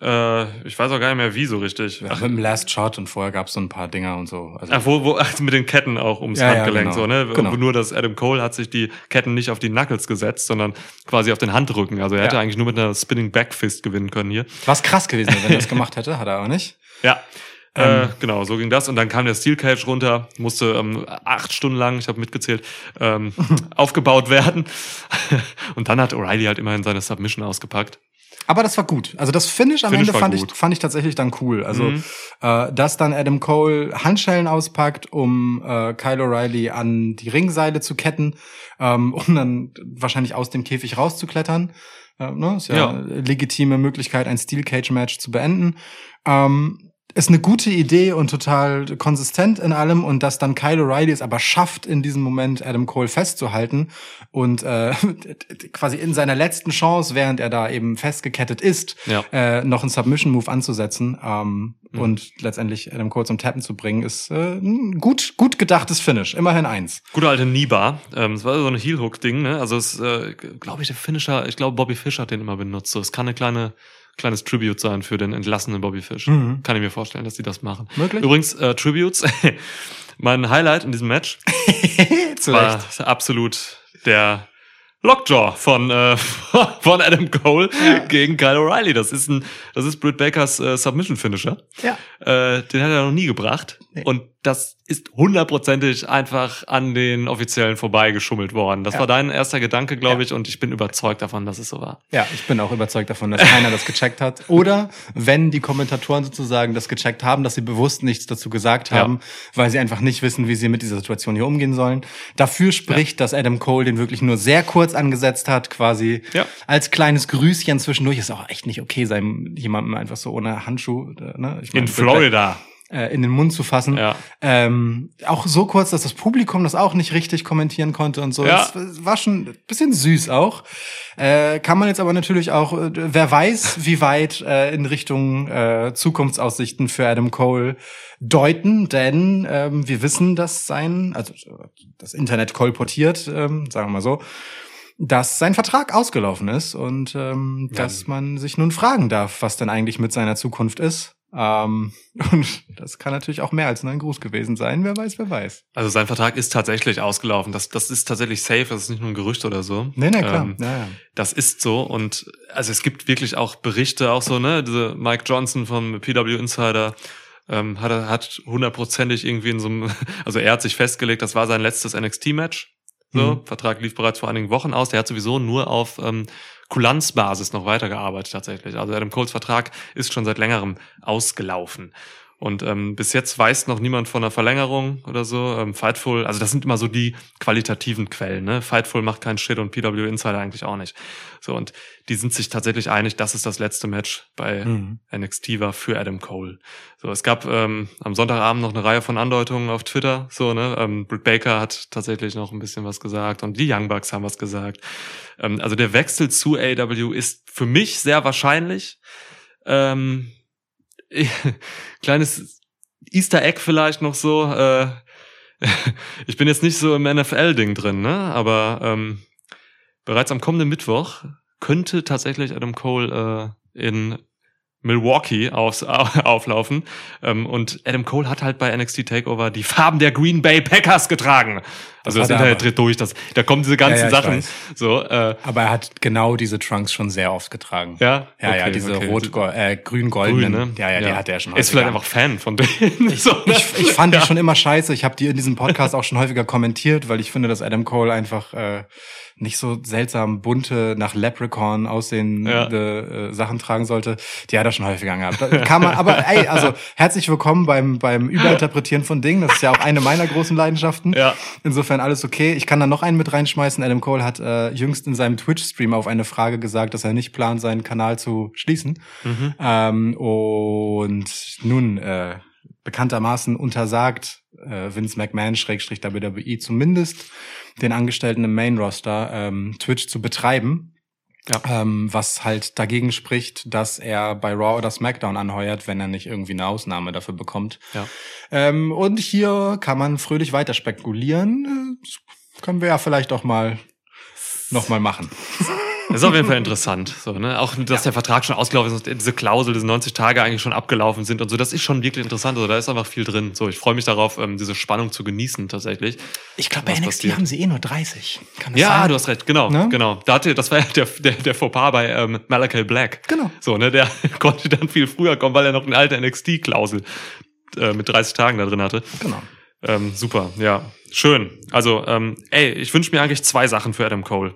Äh, ich weiß auch gar nicht mehr, wie so richtig. Ja, Ach, mit dem Last Shot und vorher gab's so ein paar Dinger und so. Also, ach, wo, wo, ach, mit den Ketten auch ums Ja, ja, Handgelenk, genau. so, ne? Genau. Nur, dass Adam Cole hat sich die Ketten nicht auf die Knuckles gesetzt, sondern quasi auf den Handrücken. Also er hätte Ja. eigentlich nur mit einer Spinning Backfist gewinnen können hier. was krass gewesen, wäre, wenn er das [LAUGHS] gemacht hätte, hat er auch nicht. Ja. Ähm. äh, genau, so ging das. Und dann kam der Steel Cage runter, musste ähm, acht Stunden lang, ich habe mitgezählt, ähm, [LAUGHS] aufgebaut werden. [LAUGHS] Und dann hat O'Reilly halt immerhin seine Submission ausgepackt. Aber das war gut. Also das Finish am Finish Ende fand ich, fand ich tatsächlich dann cool. Also, Mhm. äh, dass dann Adam Cole Handschellen auspackt, um äh, Kyle O'Reilly an die Ringseile zu ketten, ähm, um dann wahrscheinlich aus dem Käfig rauszuklettern. Äh, ne? Ist ja, Ja. eine legitime Möglichkeit, ein Steel Cage Match zu beenden. Ähm, ist eine gute Idee und total konsistent in allem und dass dann Kyle O'Reilly es aber schafft, in diesem Moment Adam Cole festzuhalten und äh, [LAUGHS] quasi in seiner letzten Chance, während er da eben festgekettet ist, Ja. äh, noch einen Submission-Move anzusetzen ähm, Mhm. und letztendlich Adam Cole zum Tappen zu bringen, ist äh, ein gut, gut gedachtes Finish. Immerhin eins. Gute alte Niba. Ähm, es war so ein Heel-Hook-Ding, ne? Also es, äh, glaube ich, der Finisher, ich glaube, Bobby Fish hat den immer benutzt. So, es kann eine kleine, kleines Tribute sein für den entlassenen Bobby Fish. Mhm. Kann ich mir vorstellen, dass die das machen. Möglich? Übrigens, äh, Tributes. [LAUGHS] mein Highlight in diesem Match [LAUGHS] war absolut der Lockjaw von, äh, [LAUGHS] von Adam Cole gegen Kyle O'Reilly. Das ist ein, das ist Britt Bakers äh, Submission Finisher. Ja. Äh, den hat er noch nie gebracht. Nee. Und das ist hundertprozentig einfach an den Offiziellen vorbeigeschummelt worden. Das Ja. war dein erster Gedanke, glaube Ja. ich, und ich bin überzeugt davon, dass es so war. Ja, ich bin auch überzeugt davon, dass keiner das gecheckt hat. [LAUGHS] Oder wenn die Kommentatoren sozusagen das gecheckt haben, dass sie bewusst nichts dazu gesagt Ja. haben, weil sie einfach nicht wissen, wie sie mit dieser Situation hier umgehen sollen. Dafür spricht, dass Adam Cole den wirklich nur sehr kurz angesetzt hat, quasi Ja. als kleines Grüßchen zwischendurch. Ist auch echt nicht okay, seinem jemandem einfach so ohne Handschuh, äh, ne? Ich In meine, Florida. Äh, in den Mund zu fassen. Ja. Ähm, auch so kurz, dass das Publikum das auch nicht richtig kommentieren konnte und so. Ja. Das war schon ein bisschen süß auch. Äh, kann man jetzt aber natürlich auch, äh, wer weiß, wie weit äh, in Richtung äh, Zukunftsaussichten für Adam Cole deuten, denn ähm, wir wissen, dass sein, also das Internet kolportiert, ähm, sagen wir mal so, dass sein Vertrag ausgelaufen ist und ähm, Ja. dass man sich nun fragen darf, was denn eigentlich mit seiner Zukunft ist. Ähm, [LAUGHS] und das kann natürlich auch mehr als nur ein Gruß gewesen sein. Wer weiß, wer weiß. Also sein Vertrag ist tatsächlich ausgelaufen. Das, das ist tatsächlich safe. Das ist nicht nur ein Gerücht oder so. Nee, nee, klar. Ähm, ja, ja. Das ist so und also es gibt wirklich auch Berichte, auch so, ne, diese Mike Johnson vom PW Insider ähm, hat, hat hundertprozentig irgendwie in so einem, [LAUGHS] also er hat sich festgelegt, das war sein letztes NXT-Match. So, Mhm. Vertrag lief bereits vor einigen Wochen aus. Der hat sowieso nur auf ähm, Kulanzbasis noch weitergearbeitet tatsächlich. Also Adam Coles Vertrag ist schon seit längerem ausgelaufen. Und ähm, bis jetzt weiß noch niemand von einer Verlängerung oder so. Ähm, Fightful, also das sind immer so die qualitativen Quellen. Ne? Fightful macht keinen Shit und PW Insider eigentlich auch nicht. So und die sind sich tatsächlich einig, dass es das letzte Match bei Mhm. NXT war für Adam Cole. So, es gab ähm, am Sonntagabend noch eine Reihe von Andeutungen auf Twitter. So, ne, ähm, Britt Baker hat tatsächlich noch ein bisschen was gesagt und die Young Bucks haben was gesagt. Ähm, also der Wechsel zu AW ist für mich sehr wahrscheinlich. Ähm, [LAUGHS] kleines Easter Egg vielleicht noch so. Äh, [LAUGHS] ich bin jetzt nicht so im NFL-Ding drin, ne? Aber ähm, bereits am kommenden Mittwoch könnte tatsächlich Adam Cole äh, in Milwaukee aufs, [LAUGHS] auflaufen. Ähm, und Adam Cole hat halt bei NXT Takeover die Farben der Green Bay Packers getragen. Also das, er Internet dreht durch. Das, da kommen diese ganzen Ja, ja, ich Sachen. weiß. So, äh, Aber er hat genau diese Trunks schon sehr oft getragen. ja, Ja, ja, Okay, diese okay. rot äh, grün-goldenen. Grün, ne? Ja, ja, die hat er schon Ist vielleicht einfach Fan von denen. [LAUGHS] so, ne? ich, ich fand die schon immer scheiße. Ich habe die in diesem Podcast auch schon häufiger kommentiert, weil ich finde, dass Adam Cole einfach äh, nicht so seltsam bunte, nach Leprechaun aussehende äh, Sachen tragen sollte. Die hat er schon häufiger angehabt. Da Kann man, aber ey, also herzlich willkommen beim beim Überinterpretieren von Dingen. Das ist ja auch eine meiner großen Leidenschaften. Ja. Insofern alles okay. Ich kann da noch einen mit reinschmeißen. Adam Cole hat äh, jüngst in seinem Twitch-Stream auf eine Frage gesagt, dass er nicht plant, seinen Kanal zu schließen. Mhm. Ähm, und nun äh, bekanntermaßen untersagt äh, Vince McMahon Schrägstrich WWE zumindest den Angestellten im Main Roster ähm, Twitch zu betreiben. Ja. Ähm, was halt dagegen spricht, dass er bei Raw oder SmackDown anheuert, wenn er nicht irgendwie eine Ausnahme dafür bekommt. Ja. Ähm, und hier kann man fröhlich weiter spekulieren. Äh, Das können wir ja vielleicht auch mal noch mal machen. [LAUGHS] Das ist auf jeden Fall interessant. So, ne? Auch, dass der Vertrag schon ausgelaufen ist und diese Klausel, diese 90 Tage eigentlich schon abgelaufen sind und so. Das ist schon wirklich interessant. Also, da ist einfach viel drin. So, ich freue mich darauf, ähm, diese Spannung zu genießen tatsächlich. Ich glaube, bei NXT passiert? haben sie eh nur 30. Kann das Ja, sein? du hast recht, genau, Ne? genau. Da hatte, das war ja der, der, der Fauxpas bei ähm, Malachi Black. Genau. So, ne, der [LAUGHS] konnte dann viel früher kommen, weil er noch eine alte NXT-Klausel äh, mit 30 Tagen da drin hatte. Genau. Ähm, super, ja. Schön. Also, ähm, ey, ich wünsche mir eigentlich zwei Sachen für Adam Cole.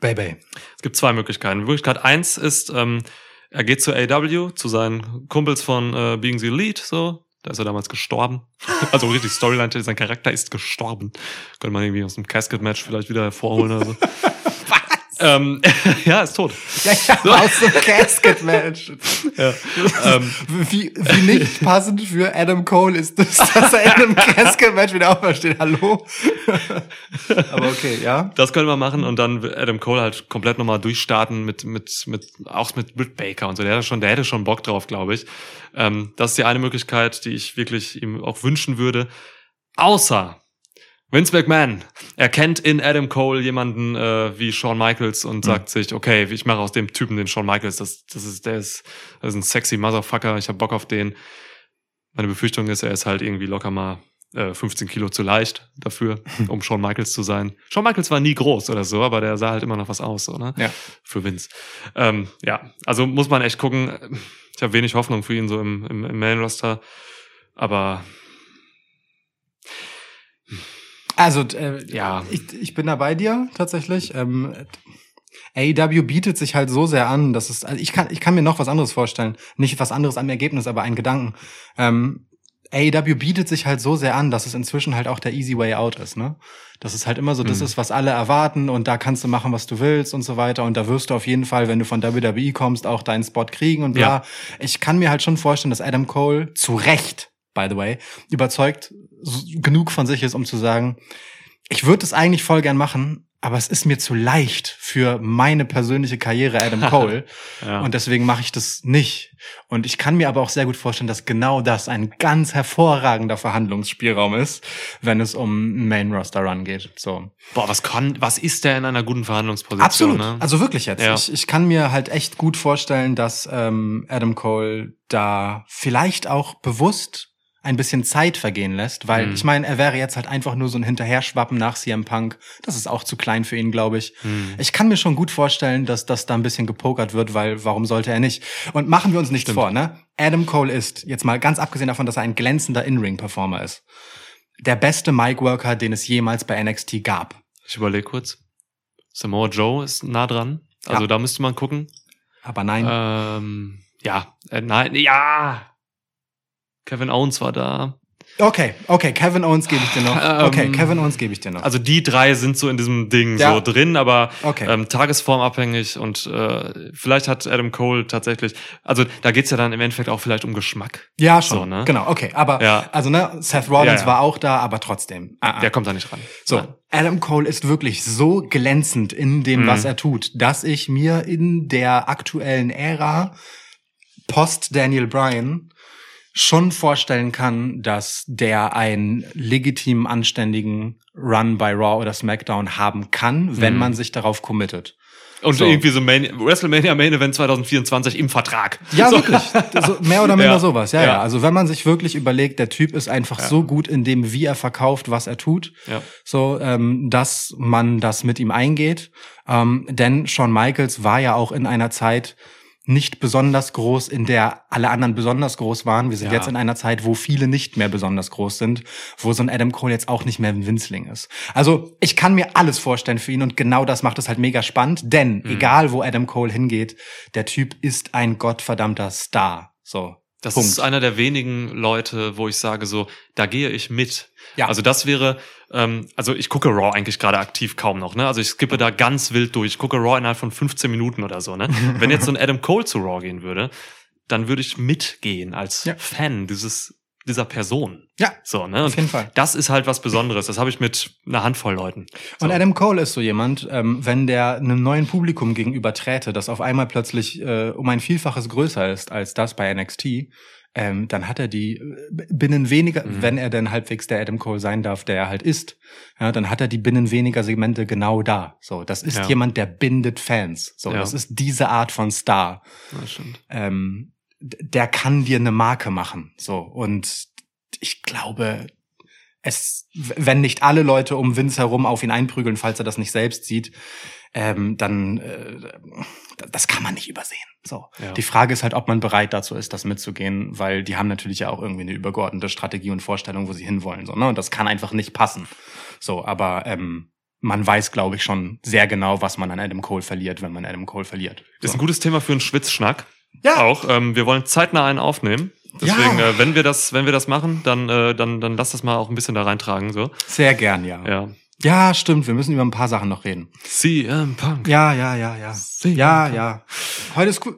Baby. Es gibt zwei Möglichkeiten. Möglichkeit eins ist, ähm, er geht zu AW, zu seinen Kumpels von äh, Being the Elite, so. Da ist er damals gestorben. [LAUGHS] Also richtig Storyline, sein Charakter ist gestorben. Könnte man irgendwie aus dem Casket-Match vielleicht wieder hervorholen oder so. Ähm, [LAUGHS] ja, ist tot. Ja, ja, aus dem Casket-Match. [LAUGHS] Ja. ähm, Wie, wie nicht passend für Adam Cole ist es, dass er in einem [LAUGHS] Casket-Match wieder aufersteht. Hallo? Aber okay, ja. Das können wir machen und dann Adam Cole halt komplett nochmal durchstarten mit, mit, mit, auch mit Britt Baker und so. Der hätte schon, der hätte schon Bock drauf, glaube ich. Ähm, das ist die eine Möglichkeit, die ich wirklich ihm auch wünschen würde. Außer Vince McMahon erkennt in Adam Cole jemanden äh, wie Shawn Michaels und sagt sich, okay, ich mache aus dem Typen den Shawn Michaels, das, das ist, der ist, das ist ein sexy Motherfucker, ich habe Bock auf den. Meine Befürchtung ist, er ist halt irgendwie locker mal äh, 15 Kilo zu leicht dafür, [LAUGHS] um Shawn Michaels zu sein. Shawn Michaels war nie groß oder so, aber der sah halt immer noch was aus, ne? Ja. Für Vince. Ähm, ja, also muss man echt gucken. Ich habe wenig Hoffnung für ihn so im, im, im Main-Roster, aber Also, äh, Ja. ich, ich bin da bei dir tatsächlich. Ähm, AEW bietet sich halt so sehr an, dass es, also ich kann, ich kann mir noch was anderes vorstellen. Nicht was anderes am Ergebnis, aber einen Gedanken. Ähm, AEW bietet sich halt so sehr an, dass es inzwischen halt auch der easy way out ist, ne? Dass es halt immer so das Mhm. ist, was alle erwarten und da kannst du machen, was du willst und so weiter und da wirst du auf jeden Fall, wenn du von WWE kommst, auch deinen Spot kriegen und bla. Ja. Ich kann mir halt schon vorstellen, dass Adam Cole zu Recht, by the way, überzeugt genug von sich ist, um zu sagen, ich würde es eigentlich voll gern machen, aber es ist mir zu leicht für meine persönliche Karriere Adam [LAUGHS] Cole ja. und deswegen mache ich das nicht. Und ich kann mir aber auch sehr gut vorstellen, dass genau das ein ganz hervorragender Verhandlungsspielraum ist, wenn es um Main Roster Run geht. So. boah, was kann, was ist der in einer guten Verhandlungsposition? Absolut. Ne? Also wirklich jetzt. Ja. Ich, ich kann mir halt echt gut vorstellen, dass ähm, Adam Cole da vielleicht auch bewusst ein bisschen Zeit vergehen lässt, weil Mhm. ich meine, er wäre jetzt halt einfach nur so ein Hinterherschwappen nach CM Punk. Das ist auch zu klein für ihn, glaube ich. Hm. Ich kann mir schon gut vorstellen, dass das da ein bisschen gepokert wird, weil warum sollte er nicht? Und machen wir uns nichts vor, ne? Adam Cole ist, jetzt mal ganz abgesehen davon, dass er ein glänzender In-Ring-Performer ist, der beste Mic-Worker, den es jemals bei NXT gab. Ich überlege kurz. Samoa Joe ist nah dran. Also Ja. da müsste man gucken. Aber nein. Ähm, ja, äh, nein, ja. Kevin Owens war da. Okay, okay, Kevin Owens gebe ich dir noch. Okay, Ähm, Kevin Owens gebe ich dir noch. Also die drei sind so in diesem Ding Ja. so drin, aber Okay. ähm, tagesformabhängig und äh, vielleicht hat Adam Cole tatsächlich, also da geht's ja dann im Endeffekt auch vielleicht um Geschmack. ja, schon. so, ne? Genau, okay. Aber, Ja. also, ne, Seth Rollins Ja, ja. war auch da, aber trotzdem. Ah, ah. Der kommt da nicht ran. So, Nein. Adam Cole ist wirklich so glänzend in dem, Mhm. was er tut, dass ich mir in der aktuellen Ära post Daniel Bryan schon vorstellen kann, dass der einen legitimen, anständigen Run bei Raw oder SmackDown haben kann, wenn Mhm. man sich darauf committet. Und So. irgendwie so Main, WrestleMania Main Event 2024 im Vertrag. Ja, so. wirklich. So, mehr oder [LAUGHS] minder Ja. sowas. Ja, ja, Ja. Also wenn man sich wirklich überlegt, der Typ ist einfach Ja. so gut in dem, wie er verkauft, was er tut, Ja. so, ähm, dass man das mit ihm eingeht. Ähm, denn Shawn Michaels war ja auch in einer Zeit nicht besonders groß, in der alle anderen besonders groß waren. Wir sind Ja. jetzt in einer Zeit, wo viele nicht mehr besonders groß sind, wo so ein Adam Cole jetzt auch nicht mehr ein Winzling ist. Also ich kann mir alles vorstellen für ihn und genau das macht es halt mega spannend, denn Mhm. egal wo Adam Cole hingeht, der Typ ist ein gottverdammter Star. So. Das Punkt. ist einer der wenigen Leute, wo ich sage so, da gehe ich mit. Ja. Also das wäre, ähm, also ich gucke Raw eigentlich gerade aktiv kaum noch, ne? Also ich skippe da ganz wild durch. Ich gucke Raw innerhalb von 15 Minuten oder so, ne? [LAUGHS] Wenn jetzt so ein Adam Cole zu Raw gehen würde, dann würde ich mitgehen als Ja. Fan dieses dieser Person. Ja, So, ne? auf Und jeden Fall. das ist halt was Besonderes. Das habe ich mit einer Handvoll Leuten. So. Und Adam Cole ist so jemand, ähm, wenn der einem neuen Publikum gegenüber träte, das auf einmal plötzlich äh, um ein Vielfaches größer ist als das bei NXT, ähm, dann hat er die äh, binnen weniger, Mhm. wenn er denn halbwegs der Adam Cole sein darf, der er halt ist, ja, dann hat er die binnen weniger Segmente genau da. So, das ist Ja. jemand, der bindet Fans. So, Ja. das ist diese Art von Star. Ja, stimmt. Ähm, der kann dir eine Marke machen. So und ich glaube, es, wenn nicht alle Leute um Vince herum auf ihn einprügeln, falls er das nicht selbst sieht, ähm, dann äh, das kann man nicht übersehen. So. Ja. Die Frage ist halt, ob man bereit dazu ist, das mitzugehen, weil die haben natürlich ja auch irgendwie eine übergeordnete Strategie und Vorstellung, wo sie hinwollen. So, ne? Und das kann einfach nicht passen. So, aber ähm, man weiß, glaube ich, schon sehr genau, was man an Adam Cole verliert, wenn man Adam Cole verliert. Ist So. ein gutes Thema für einen Schwitzschnack. Ja. Auch. Ähm, wir wollen zeitnah einen aufnehmen. Deswegen, Ja. äh, wenn wir das, wenn wir das machen, dann, äh, dann, dann lass das mal auch ein bisschen da reintragen. So. Sehr gern, ja. Ja. Ja, stimmt. Wir müssen über ein paar Sachen noch reden. CM Punk. Ja, ja, ja, ja. CM Ja, Punk. ja. Heute ist gut.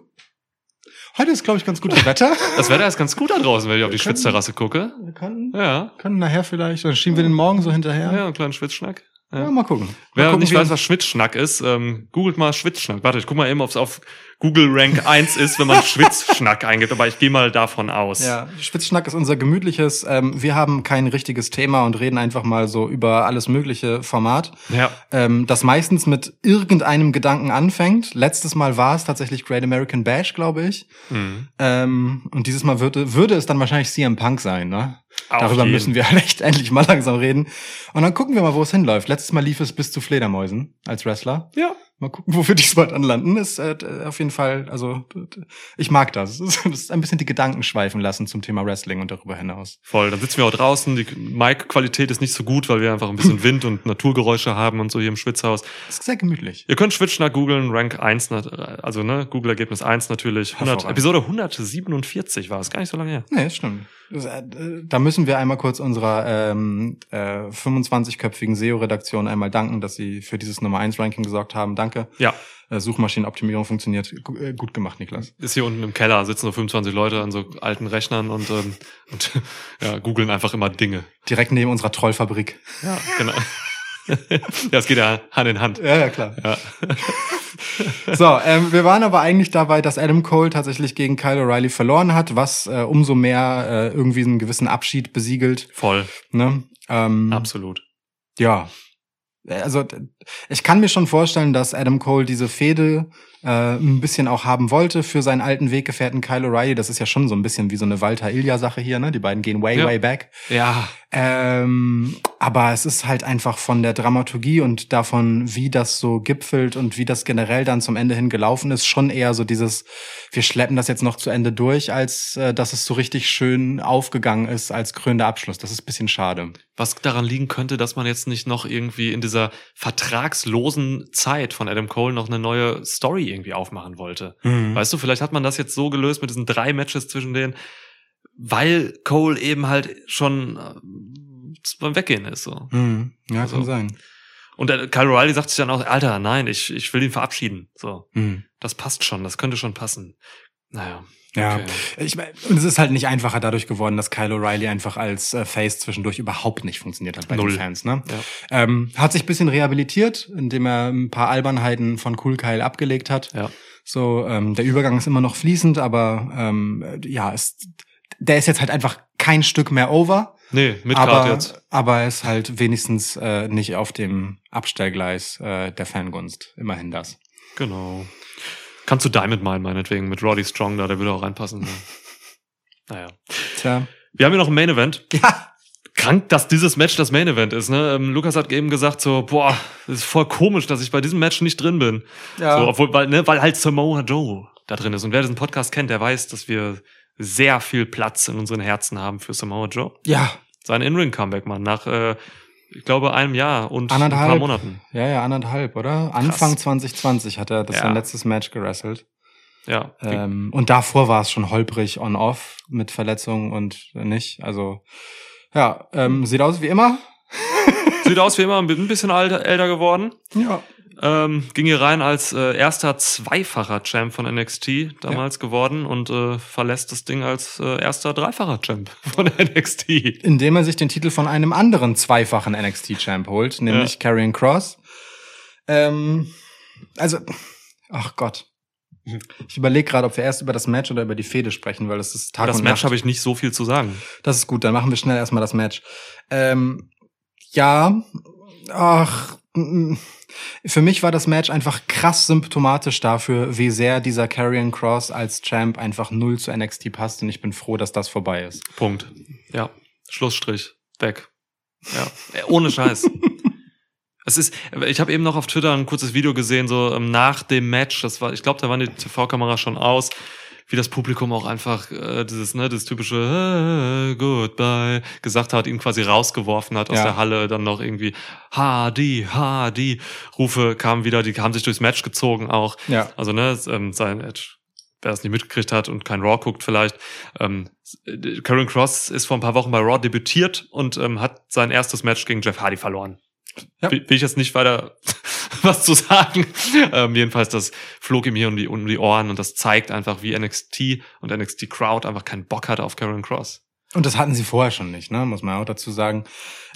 Heute ist, glaube ich, ganz gutes Wetter. [LAUGHS] Das Wetter ist ganz gut da draußen, wenn ich auf die können- Schwitzterrasse gucke. Wir können, Ja. können nachher vielleicht, dann schieben wir den morgen so hinterher. Ja, einen kleinen Schwitzschnack. Ja, Ja. mal gucken. Mal Wer gucken, nicht weiß, was Schwitzschnack ist, ähm, googelt mal Schwitzschnack. Warte, ich guck mal eben, es auf Google Rank 1 ist, wenn man [LAUGHS] Schwitzschnack eingibt, aber ich gehe mal davon aus. Ja, Schwitzschnack ist unser gemütliches. Ähm, wir haben kein richtiges Thema und reden einfach mal so über alles mögliche Format. Ja. Ähm, das meistens mit irgendeinem Gedanken anfängt. Letztes Mal war es tatsächlich Great American Bash, glaube ich. Mhm. Ähm, und dieses Mal würde, würde es dann wahrscheinlich CM Punk sein, ne? Auf Darüber jeden. müssen wir [LAUGHS] echt endlich mal langsam reden. Und dann gucken wir mal, wo es hinläuft. Letztes Mal lief es bis zu Fledermäusen als Wrestler. Ja. Mal gucken, [LAUGHS] wo wir diesmal anlanden. Ist äh, auf jeden Fall, also ich mag das. Das [LAUGHS] ist ein bisschen die Gedanken schweifen lassen zum Thema Wrestling und darüber hinaus. Voll. Dann sitzen wir auch draußen. Die Mic-Qualität ist nicht so gut, weil wir einfach ein bisschen [LAUGHS] Wind und Naturgeräusche haben und so hier im Schwitzhaus. Das ist sehr gemütlich. Ihr könnt Schwitzschnack googeln, Rank 1, nat- also ne, Google-Ergebnis 1 natürlich. 100, Hervorragend. Episode 147 war es, gar nicht so lange her. Nee, das stimmt. Da müssen wir einmal kurz unserer ähm, äh, 25-köpfigen SEO-Redaktion einmal danken, dass sie für dieses Nummer 1-Ranking gesorgt haben. Danke. Ja, Äh, Suchmaschinenoptimierung funktioniert. Gu- äh, Gut gemacht, Niklas. ist hier unten im Keller, sitzen so 25 Leute an so alten Rechnern und, ähm, und [LAUGHS] ja, googeln einfach immer Dinge. Direkt neben unserer Trollfabrik. Ja, genau. [LAUGHS] ja, es geht ja Hand in Hand. Ja, ja, klar. Ja. [LAUGHS] So, ähm, wir waren aber eigentlich dabei, dass Adam Cole tatsächlich gegen Kyle O'Reilly verloren hat, was äh, umso mehr äh, irgendwie einen gewissen Abschied besiegelt. Voll, Ne? Ähm, absolut. Ja. Also d- ich kann mir schon vorstellen, dass Adam Cole diese Fehde äh, ein bisschen auch haben wollte für seinen alten Weggefährten Kyle O'Reilly. Das ist ja schon so ein bisschen wie so eine Walter Ilja Sache hier, ne? Die beiden gehen way, Ja. way back. Ja, Ähm, aber es ist halt einfach von der Dramaturgie und davon, wie das so gipfelt und wie das generell dann zum Ende hin gelaufen ist, schon eher so dieses, wir schleppen das jetzt noch zu Ende durch, als äh, dass es so richtig schön aufgegangen ist als krönender Abschluss. Das ist ein bisschen schade. Was daran liegen könnte, dass man jetzt nicht noch irgendwie in dieser vertragslosen Zeit von Adam Cole noch eine neue Story irgendwie aufmachen wollte. Mhm. Weißt du, vielleicht hat man das jetzt so gelöst mit diesen drei Matches zwischen denen, weil Cole eben halt schon äh, beim Weggehen ist. So. Mhm. Ja, Also- kann sein. Und der Kyle O'Reilly sagt sich dann auch, Alter, nein, ich, ich will ihn verabschieden. So, Mhm. das passt schon, das könnte schon passen. Naja. Ja, okay. ich meine, und es ist halt nicht einfacher dadurch geworden, dass Kyle O'Reilly einfach als äh, Face zwischendurch überhaupt nicht funktioniert hat bei Null. den Fans. Ne? Ja. Ähm, hat sich ein bisschen rehabilitiert, indem er ein paar Albernheiten von Cool Kyle abgelegt hat. Ja. So, ähm, der Übergang ist immer noch fließend, aber ähm, äh, ja, ist, der ist jetzt halt einfach kein Stück mehr over. Nee, mit aber, jetzt. aber er ist halt wenigstens äh, nicht auf dem Abstellgleis äh, der Fangunst. Immerhin das. Genau. Kannst du Diamond meinen, meinetwegen, mit Roddy Strong da, der würde auch reinpassen. Ja. [LAUGHS] naja. Tja. Wir haben hier noch ein Main Event. [LAUGHS] Ja. Krank, dass dieses Match das Main Event ist, ne? Ähm, Lukas hat eben gesagt so, boah, das ist voll komisch, dass ich bei diesem Match nicht drin bin. Ja. So, obwohl, weil, ne, weil halt Samoa Joe da drin ist. Und wer diesen Podcast kennt, der weiß, dass wir sehr viel Platz in unseren Herzen haben für Samoa Joe. ja. Sein In-Ring-Comeback, Mann, nach, äh, ich glaube, einem Jahr und ein Anderthalb. paar Monaten. Ja, ja, anderthalb, oder? Anfang 2020 hat er das Ja. sein letztes Match gerasselt. Ja. Ähm, und davor war es schon holprig on-off mit Verletzungen und nicht. Also, ja, ähm, sieht aus wie immer. Sieht aus wie immer, ein bisschen alter, älter geworden. Ja. Ähm, ging hier rein als äh, erster zweifacher Champ von NXT damals geworden und äh, verlässt das Ding als äh, erster dreifacher Champ [LAUGHS] von NXT. Indem er sich den Titel von einem anderen zweifachen NXT-Champ holt, nämlich Ja. Karrion Cross. Ähm, also, ach Gott. Ich überlege gerade, ob wir erst über das Match oder über die Fehde sprechen, weil das ist Tag das und Match Nacht. habe ich nicht so viel zu sagen. Das ist gut, dann machen wir schnell erstmal das Match. Ähm, ja, ach, für mich war das Match einfach krass symptomatisch dafür, wie sehr dieser Karrion Cross als Champ einfach null zu NXT passt und ich bin froh, dass das vorbei ist. Punkt. Ja. Schlussstrich. Weg. Ja. Äh, ohne Scheiß. [LAUGHS] Es ist, ich habe eben noch auf Twitter ein kurzes Video gesehen, so ähm, nach dem Match, das war, ich glaube, da waren die TV-Kamera schon aus, wie das Publikum auch einfach äh, dieses, ne, das typische äh, Goodbye gesagt hat, ihn quasi rausgeworfen hat aus Ja. der Halle, dann noch irgendwie Hardy, Hardy, Rufe kamen wieder, die haben sich durchs Match gezogen auch. Ja. Also, ne, ähm, sein Edge, wer es nicht mitgekriegt hat und kein Raw guckt vielleicht, ähm, äh, Karen Cross ist vor ein paar Wochen bei Raw debütiert und ähm, hat sein erstes Match gegen Jeff Hardy verloren. Ja. Will, will ich jetzt nicht weiter [LAUGHS] was zu sagen. Ähm, jedenfalls, das flog ihm hier um die, um die Ohren und das zeigt einfach, wie NXT und NXT Crowd einfach keinen Bock hatte auf Karen Cross. Und das hatten sie vorher schon nicht, ne? muss man auch dazu sagen.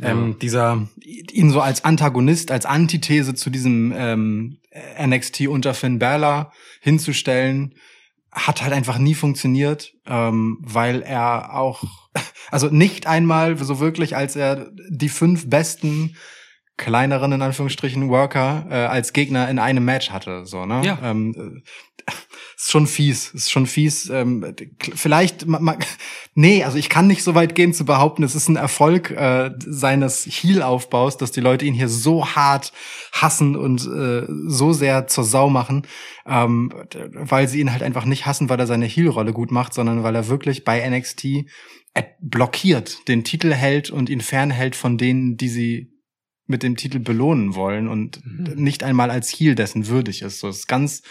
Ja. Ähm, dieser, ihn so als Antagonist, als Antithese zu diesem ähm, NXT unter Finn Balor hinzustellen, hat halt einfach nie funktioniert, ähm, weil er auch, [LAUGHS] also nicht einmal so wirklich, als er die fünf besten kleineren, in Anführungsstrichen, Worker äh, als Gegner in einem Match hatte. So, ne? Ja. Ähm, äh, ist schon fies, ist schon fies. Ähm, vielleicht, ma, ma, nee, also ich kann nicht so weit gehen zu behaupten, es ist ein Erfolg äh, seines Heel-Aufbaus, dass die Leute ihn hier so hart hassen und äh, so sehr zur Sau machen, ähm, weil sie ihn halt einfach nicht hassen, weil er seine Heel-Rolle gut macht, sondern weil er wirklich bei NXT äh, blockiert, den Titel hält und ihn fernhält von denen, die sie mit dem Titel belohnen wollen und Mhm. nicht einmal als Heel dessen würdig ist. So das ist ganz,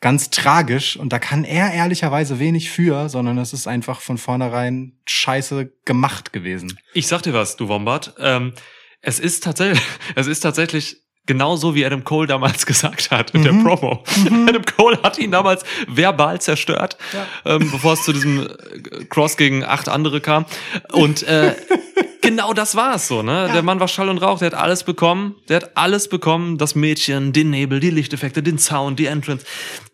ganz tragisch und da kann er ehrlicherweise wenig für, sondern es ist einfach von vornherein scheiße gemacht gewesen. Ich sag dir was, du Wombat. Ähm, es ist tatsächlich, [LAUGHS] es ist tatsächlich genauso wie Adam Cole damals [LAUGHS] gesagt hat in der Mhm. Promo. Adam Cole hat ihn damals verbal zerstört, ähm, bevor es zu diesem äh, Cross gegen acht andere kam. Und äh, [LAUGHS] genau das war es so, ne? Der Mann war Schall und Rauch, der hat alles bekommen, der hat alles bekommen, das Mädchen, den Nebel, die Lichteffekte, den Sound, die Entrance.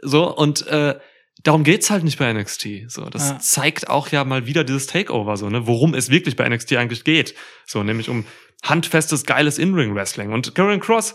So, und äh, darum geht's halt nicht bei NXT. So, das Ja. zeigt auch ja mal wieder dieses Takeover, so, ne, worum es wirklich bei NXT eigentlich geht. So, nämlich um handfestes, geiles In-Ring-Wrestling. Und Karen Cross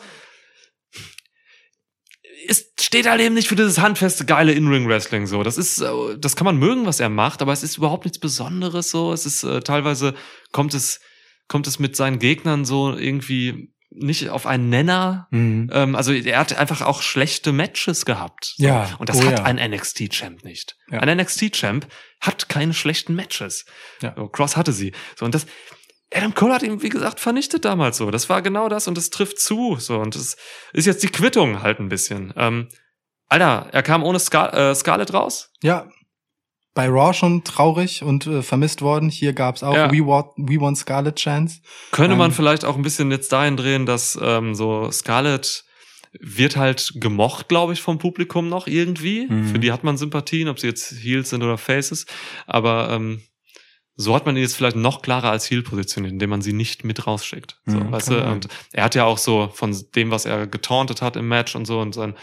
ist, steht halt eben nicht für dieses handfeste, geile In-Ring-Wrestling so. Das ist, äh, das kann man mögen, was er macht, aber es ist überhaupt nichts Besonderes so. Es ist äh, teilweise kommt es kommt es mit seinen Gegnern so irgendwie nicht auf einen Nenner. Mhm. Ähm, also er hat einfach auch schlechte Matches gehabt. So. Ja, Und das oh hat ja. ein NXT-Champ nicht. Ja. Ein NXT-Champ hat keine schlechten Matches. Ja. So, Cross hatte sie. So, und das, Adam Cole hat ihn, wie gesagt, vernichtet damals so. Das war genau das und das trifft zu. So, und das ist jetzt die Quittung halt ein bisschen. Ähm, Alter, er kam ohne Scar äh, Scarlett raus. Ja. Bei Raw schon traurig und äh, vermisst worden. Hier gab's auch Ja. We, Want, We Want Scarlet Chance. Könnte man Ähm. vielleicht auch ein bisschen jetzt dahin drehen, dass ähm, so Scarlett wird halt gemocht, glaube ich, vom Publikum noch irgendwie. Mhm. Für die hat man Sympathien, ob sie jetzt Heels sind oder Faces. Aber ähm, so hat man ihn jetzt vielleicht noch klarer als Heel positioniert, indem man sie nicht mit rausschickt. So, Mhm, weißt du? Und er hat ja auch so von dem, was er getauntet hat im Match und so und sein,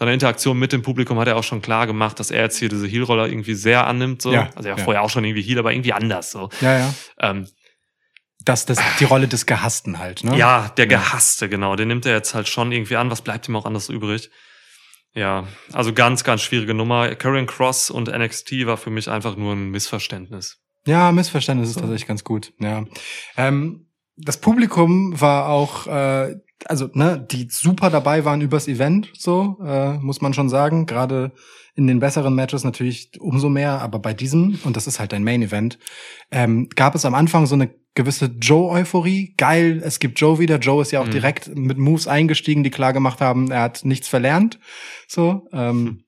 seine Interaktion mit dem Publikum hat er auch schon klar gemacht, dass er jetzt hier diese Heel-Roller irgendwie sehr annimmt. So. Ja, also er war ja. vorher auch schon irgendwie Heel, aber irgendwie anders. So. Ja, ja. Ähm, Das, das, die Rolle des Gehassten halt, ne? ja, der Ja. Gehasste, genau. Den nimmt er jetzt halt schon irgendwie an. Was bleibt ihm auch anders übrig? Ja, also ganz, ganz schwierige Nummer. Karen Cross und NXT war für mich einfach nur ein Missverständnis. Ja, Missverständnis ist tatsächlich ganz gut. Ja. Ähm, das Publikum war auch, äh, also ne, die super dabei waren übers Event, so äh, muss man schon sagen. Gerade in den besseren Matches natürlich umso mehr, aber bei diesem und das ist halt ein Main Event, ähm, gab es am Anfang so eine gewisse Joe-Euphorie. Geil, es gibt Joe wieder. Joe ist ja auch Mhm. direkt mit Moves eingestiegen, die klar gemacht haben, er hat nichts verlernt. So. Ähm,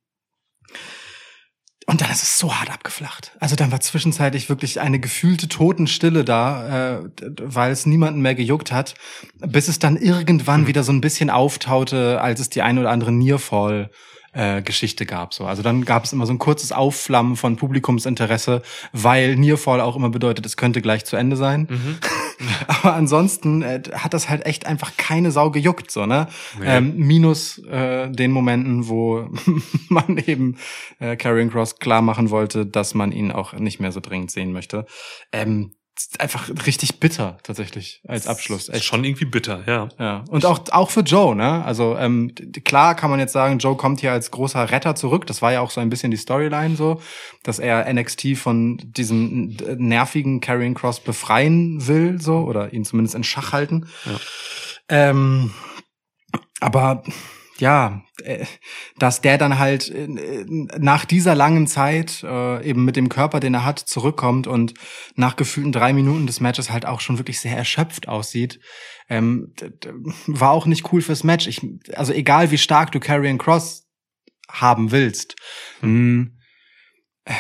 und dann ist es so hart abgeflacht. Also dann war zwischenzeitlich wirklich eine gefühlte Totenstille da, äh, weil es niemanden mehr gejuckt hat, bis es dann irgendwann wieder so ein bisschen auftaute, als es die ein oder andere Nearfall äh, Geschichte gab. So. Also dann gab es immer so ein kurzes Aufflammen von Publikumsinteresse, weil Nearfall auch immer bedeutet, es könnte gleich zu Ende sein. Mhm. [LAUGHS] Aber ansonsten äh, hat das halt echt einfach keine Sau gejuckt, so, ne? Nee. Ähm, minus äh, den Momenten, wo [LAUGHS] man eben äh, Karrion Cross klar machen wollte, dass man ihn auch nicht mehr so dringend sehen möchte. Ähm, einfach richtig bitter, tatsächlich, als Abschluss. Echt. schon irgendwie bitter, ja. Ja. Und auch, auch für Joe, ne? Also ähm, klar kann man jetzt sagen, Joe kommt hier als großer Retter zurück. Das war ja auch so ein bisschen die Storyline so, dass er NXT von diesem nervigen Carrying Cross befreien will, so, oder ihn zumindest in Schach halten. Ja. Ähm, aber ja, äh, dass der dann halt äh, nach dieser langen Zeit äh, eben mit dem Körper, den er hat, zurückkommt und nach gefühlten drei Minuten des Matches halt auch schon wirklich sehr erschöpft aussieht, ähm, war auch nicht cool fürs Match. Ich, also egal wie stark du Carrion Cross haben willst, mh, äh,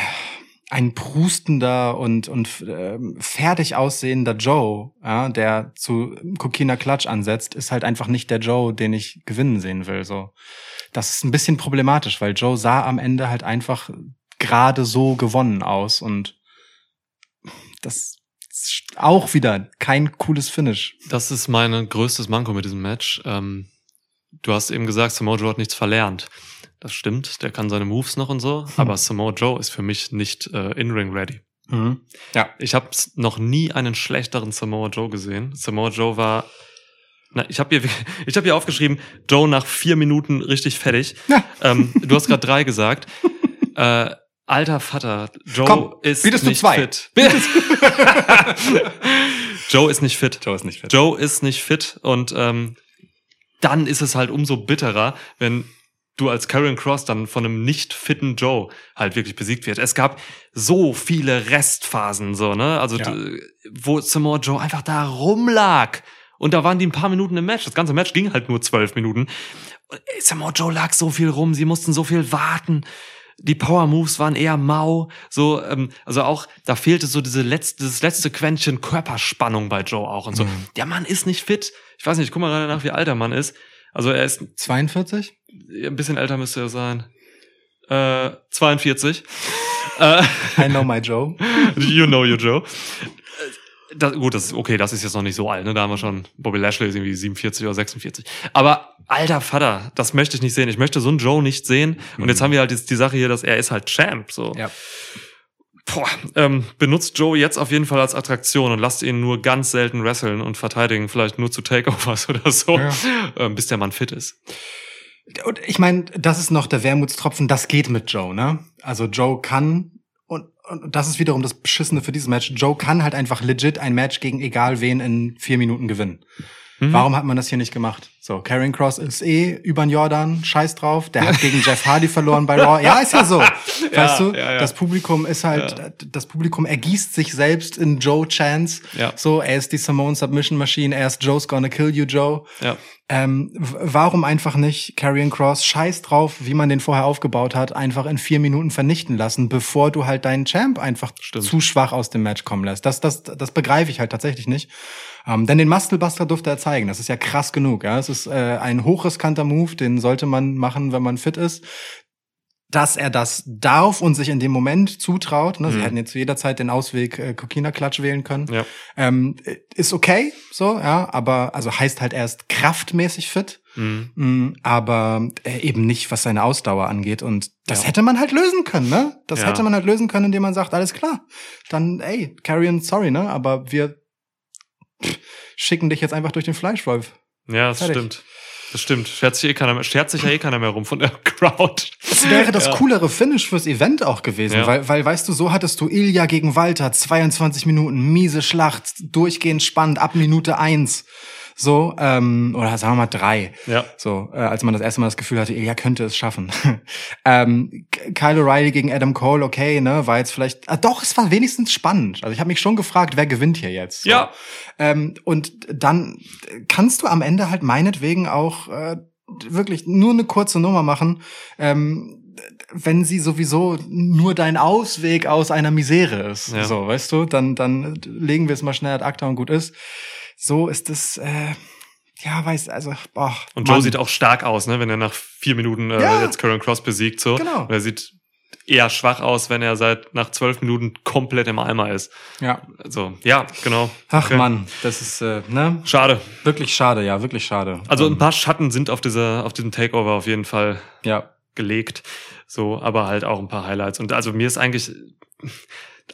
ein prustender und und ähm, fertig aussehender Joe, ja, der zu Kokina Klatsch ansetzt, ist halt einfach nicht der Joe, den ich gewinnen sehen will. So, das ist ein bisschen problematisch, weil Joe sah am Ende halt einfach gerade so gewonnen aus und das ist auch wieder kein cooles Finish. Das ist mein größtes Manko mit diesem Match. Ähm, du hast eben gesagt, Samoa Joe hat nichts verlernt. Das stimmt, der kann seine Moves noch und so, aber Samoa Joe ist für mich nicht äh, in-ring ready. Ja, Ich habe noch nie einen schlechteren Samoa Joe gesehen. Samoa Joe war, na, ich habe hier, [LAUGHS] ich habe hier aufgeschrieben, Joe nach vier Minuten richtig fertig. Ja. Ähm, du hast gerade drei gesagt. [LAUGHS] Äh, alter Vater, Joe Komm, ist bietest du nicht zwei? fit. [LAUGHS] Joe ist nicht fit. Joe ist nicht fit. Joe ist nicht fit und ähm, dann ist es halt umso bitterer, wenn du als Karen Cross dann von einem nicht fitten Joe halt wirklich besiegt wird. Es gab so viele Restphasen, so, ne? Also, Ja. wo Samoa Joe einfach da rumlag. Und da waren die ein paar Minuten im Match. Das ganze Match ging halt nur zwölf Minuten. Samoa Joe lag so viel rum, sie mussten so viel warten. Die Power Moves waren eher mau, so ähm, also auch da fehlte so diese letzte das letzte Quäntchen Körperspannung bei Joe auch und so. Mhm. Der Mann ist nicht fit. Ich weiß nicht, ich guck mal gerade nach, wie alt der Mann ist. Also er ist 42? ein bisschen älter müsste er sein. Äh, 42. äh, I know my Joe. [LAUGHS] you know you Joe. Äh, Das, gut, das ist okay, das ist jetzt noch nicht so alt, ne? Da haben wir schon, Bobby Lashley ist irgendwie 47 oder 46. Aber alter Vater, das möchte ich nicht sehen. Ich möchte so einen Joe nicht sehen. Und jetzt Mhm. haben wir halt jetzt die Sache hier, dass er ist halt Champ. So. Ja. Boah, ähm, benutzt Joe jetzt auf jeden Fall als Attraktion und lasst ihn nur ganz selten wresteln und verteidigen, vielleicht nur zu Takeovers [LAUGHS] oder so, Ja. ähm, bis der Mann fit ist. Und ich meine, das ist noch der Wermutstropfen, das geht mit Joe, ne? Also Joe kann und, und das ist wiederum das Beschissene für dieses Match. Joe kann halt einfach legit ein Match gegen egal wen in vier Minuten gewinnen. Mhm. Warum hat man das hier nicht gemacht? So, Karrion Cross ist eh über den Jordan, scheiß drauf. Der hat gegen Jeff Hardy verloren bei Raw. Ja, ist ja so. [LAUGHS] Weißt du, ja, ja. das Publikum ist halt, das Publikum ergießt sich selbst in Joe Chance. Ja. So, er ist die Simone Submission Machine, er ist Joe's gonna kill you, Joe. Ähm, warum einfach nicht Karrion Cross, scheiß drauf, wie man den vorher aufgebaut hat, einfach in vier Minuten vernichten lassen, bevor du halt deinen Champ einfach Stimmt. zu schwach aus dem Match kommen lässt. Das, das, das begreife ich halt tatsächlich nicht. Ähm, denn den Musclebuster durfte er zeigen. Das ist ja krass genug. Ja, es ist äh, ein hochriskanter Move, den sollte man machen, wenn man fit ist. Dass er das darf und sich in dem Moment zutraut. Ne? Sie Mhm. hätten jetzt jederzeit den Ausweg äh, Kokina-Klatsch wählen können. Ja. Ähm, ist okay, so, ja, aber also heißt halt erst kraftmäßig fit. Mhm. Mm, aber äh, eben nicht, was seine Ausdauer angeht. Und das Ja. hätte man halt lösen können, ne? Das Ja. hätte man halt lösen können, indem man sagt, alles klar, dann, ey, Carrion, sorry, ne? Aber wir pff, schicken dich jetzt einfach durch den Fleischwolf. Ja, das Fertig. stimmt. Das stimmt. Schert sich, eh keiner mehr, schert sich ja eh keiner mehr rum von der [LAUGHS] Crowd. Das wäre das Ja. coolere Finish fürs Event auch gewesen, Ja. weil, weil, weißt du, so hattest du Ilya gegen Walter, 22 Minuten, miese Schlacht, durchgehend spannend, ab Minute eins. So, ähm, oder sagen wir mal drei. Ja. So, äh, als man das erste Mal das Gefühl hatte, Ilya könnte es schaffen. [LAUGHS] ähm, Kyle O'Reilly gegen Adam Cole, okay, ne, war jetzt vielleicht, ah, doch, es war wenigstens spannend. Also ich habe mich schon gefragt, wer gewinnt hier jetzt. So. Ja. Ähm, und dann kannst du am Ende halt meinetwegen auch äh, wirklich nur eine kurze Nummer machen, ähm, wenn sie sowieso nur dein Ausweg aus einer Misere ist. Ja. So, weißt du, dann, dann legen wir es mal schnell ad acta und gut ist. So ist es, äh, ja, weiß, also, boah. Und Joe Mann. sieht auch stark aus, ne, wenn er nach vier Minuten äh, Ja. jetzt Karen Cross besiegt. So. Genau. Und er sieht eher schwach aus, wenn er seit nach zwölf Minuten komplett im Eimer ist. Ja. Also, ja, genau. Ach Okay. Mann, das ist, äh, ne? Schade. Wirklich schade, ja, wirklich schade. Also Ähm, ein paar Schatten sind auf dieser, auf diesem Takeover auf jeden Fall ja. gelegt. So, aber halt auch ein paar Highlights. Und also mir ist eigentlich,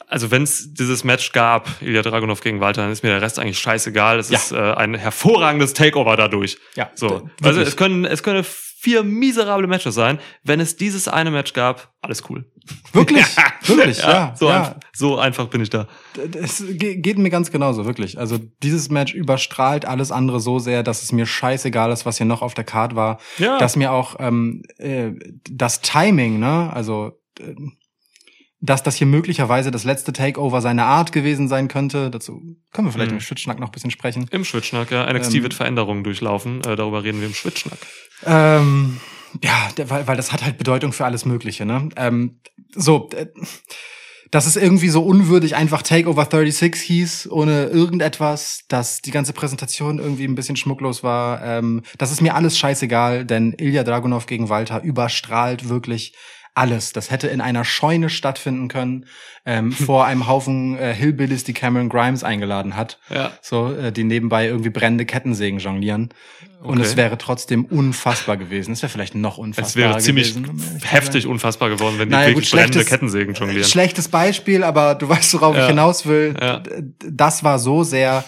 also wenn es dieses Match gab, Ilya Dragunov gegen Walter, dann ist mir der Rest eigentlich scheißegal. Es Ja. ist äh, ein hervorragendes Takeover dadurch. Ja, So. Also es können, es können vier miserable Matches sein. Wenn es dieses eine Match gab, alles cool. Wirklich, [LAUGHS] wirklich, ja. so, ja. Einfach, so einfach bin ich da. Es ge- geht mir ganz genauso, wirklich. Also dieses Match überstrahlt alles andere so sehr, dass es mir scheißegal ist, was hier noch auf der Card war. Ja. Dass mir auch ähm, äh, das Timing, ne, also äh, dass das hier möglicherweise das letzte Takeover seiner Art gewesen sein könnte. Dazu können wir vielleicht Mhm. im Schwitzschnack noch ein bisschen sprechen. Im Schwitzschnack, ja. NXT Ähm, wird Veränderungen durchlaufen. Äh, darüber reden wir im Schwitzschnack. Ähm, ja, weil, weil das hat halt Bedeutung für alles Mögliche, ne? Ähm, so, äh, dass es irgendwie so unwürdig einfach Takeover 36 hieß, ohne irgendetwas, dass die ganze Präsentation irgendwie ein bisschen schmucklos war. Ähm, das ist mir alles scheißegal, denn Ilya Dragunov gegen Walter überstrahlt wirklich alles. Das hätte in einer Scheune stattfinden können, ähm, [LAUGHS] vor einem Haufen äh, Hillbillies, die Cameron Grimes eingeladen hat. Ja. So, äh, die nebenbei irgendwie brennende Kettensägen jonglieren. Und Okay. es wäre trotzdem unfassbar gewesen. Es wäre vielleicht noch unfassbarer Es wäre ziemlich gewesen. zu heftig unfassbar geworden, wenn die Naja, wirklich gut, brennende Kettensägen jonglieren. Schlechtes Beispiel, aber du weißt, worauf Ja. ich hinaus will. Ja. Das war so sehr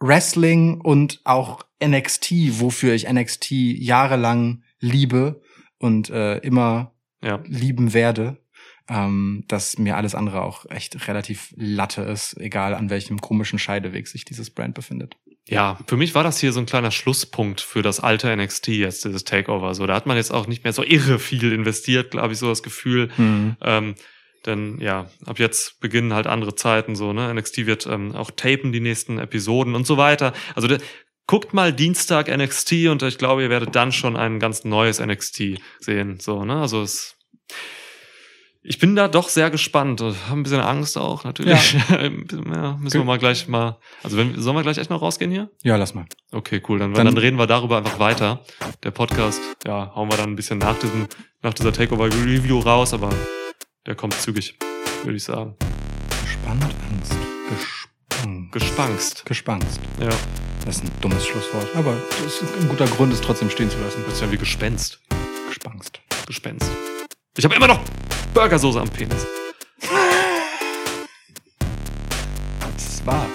Wrestling und auch NXT, wofür ich NXT jahrelang liebe und äh, immer Ja. lieben werde, ähm, dass mir alles andere auch echt relativ Latte ist, egal an welchem komischen Scheideweg sich dieses Brand befindet. Ja, für mich war das hier so ein kleiner Schlusspunkt für das alte NXT jetzt, dieses Takeover. So, da hat man jetzt auch nicht mehr so irre viel investiert, glaube ich, so das Gefühl. Ähm, denn ja, ab jetzt beginnen halt andere Zeiten so, ne? NXT wird ähm, auch tapen die nächsten Episoden und so weiter. Also guckt mal Dienstag NXT und ich glaube, ihr werdet dann schon ein ganz neues NXT sehen. So, ne? Also es. Ich bin da doch sehr gespannt und habe ein bisschen Angst auch, natürlich. [LAUGHS] Bisschen, ja, müssen wir mal gleich mal. Also wenn, sollen wir gleich echt noch rausgehen hier? Ja, lass mal. Okay, cool. Dann, Dann- dann, reden wir darüber einfach weiter. Der Podcast, ja, hauen wir dann ein bisschen nach diesem, nach dieser Takeover-Review raus, aber der kommt zügig, würde ich sagen. Gespannt, Angst. Gespannt. Gespangst. Gespannst. Ja, Das ist ein dummes Schlusswort. Aber das ist ein guter Grund, es trotzdem stehen zu lassen. das ist ja wie Gespenst. Gespangst. Gespenst. Ich habe immer noch Burgersoße am Penis. Das war.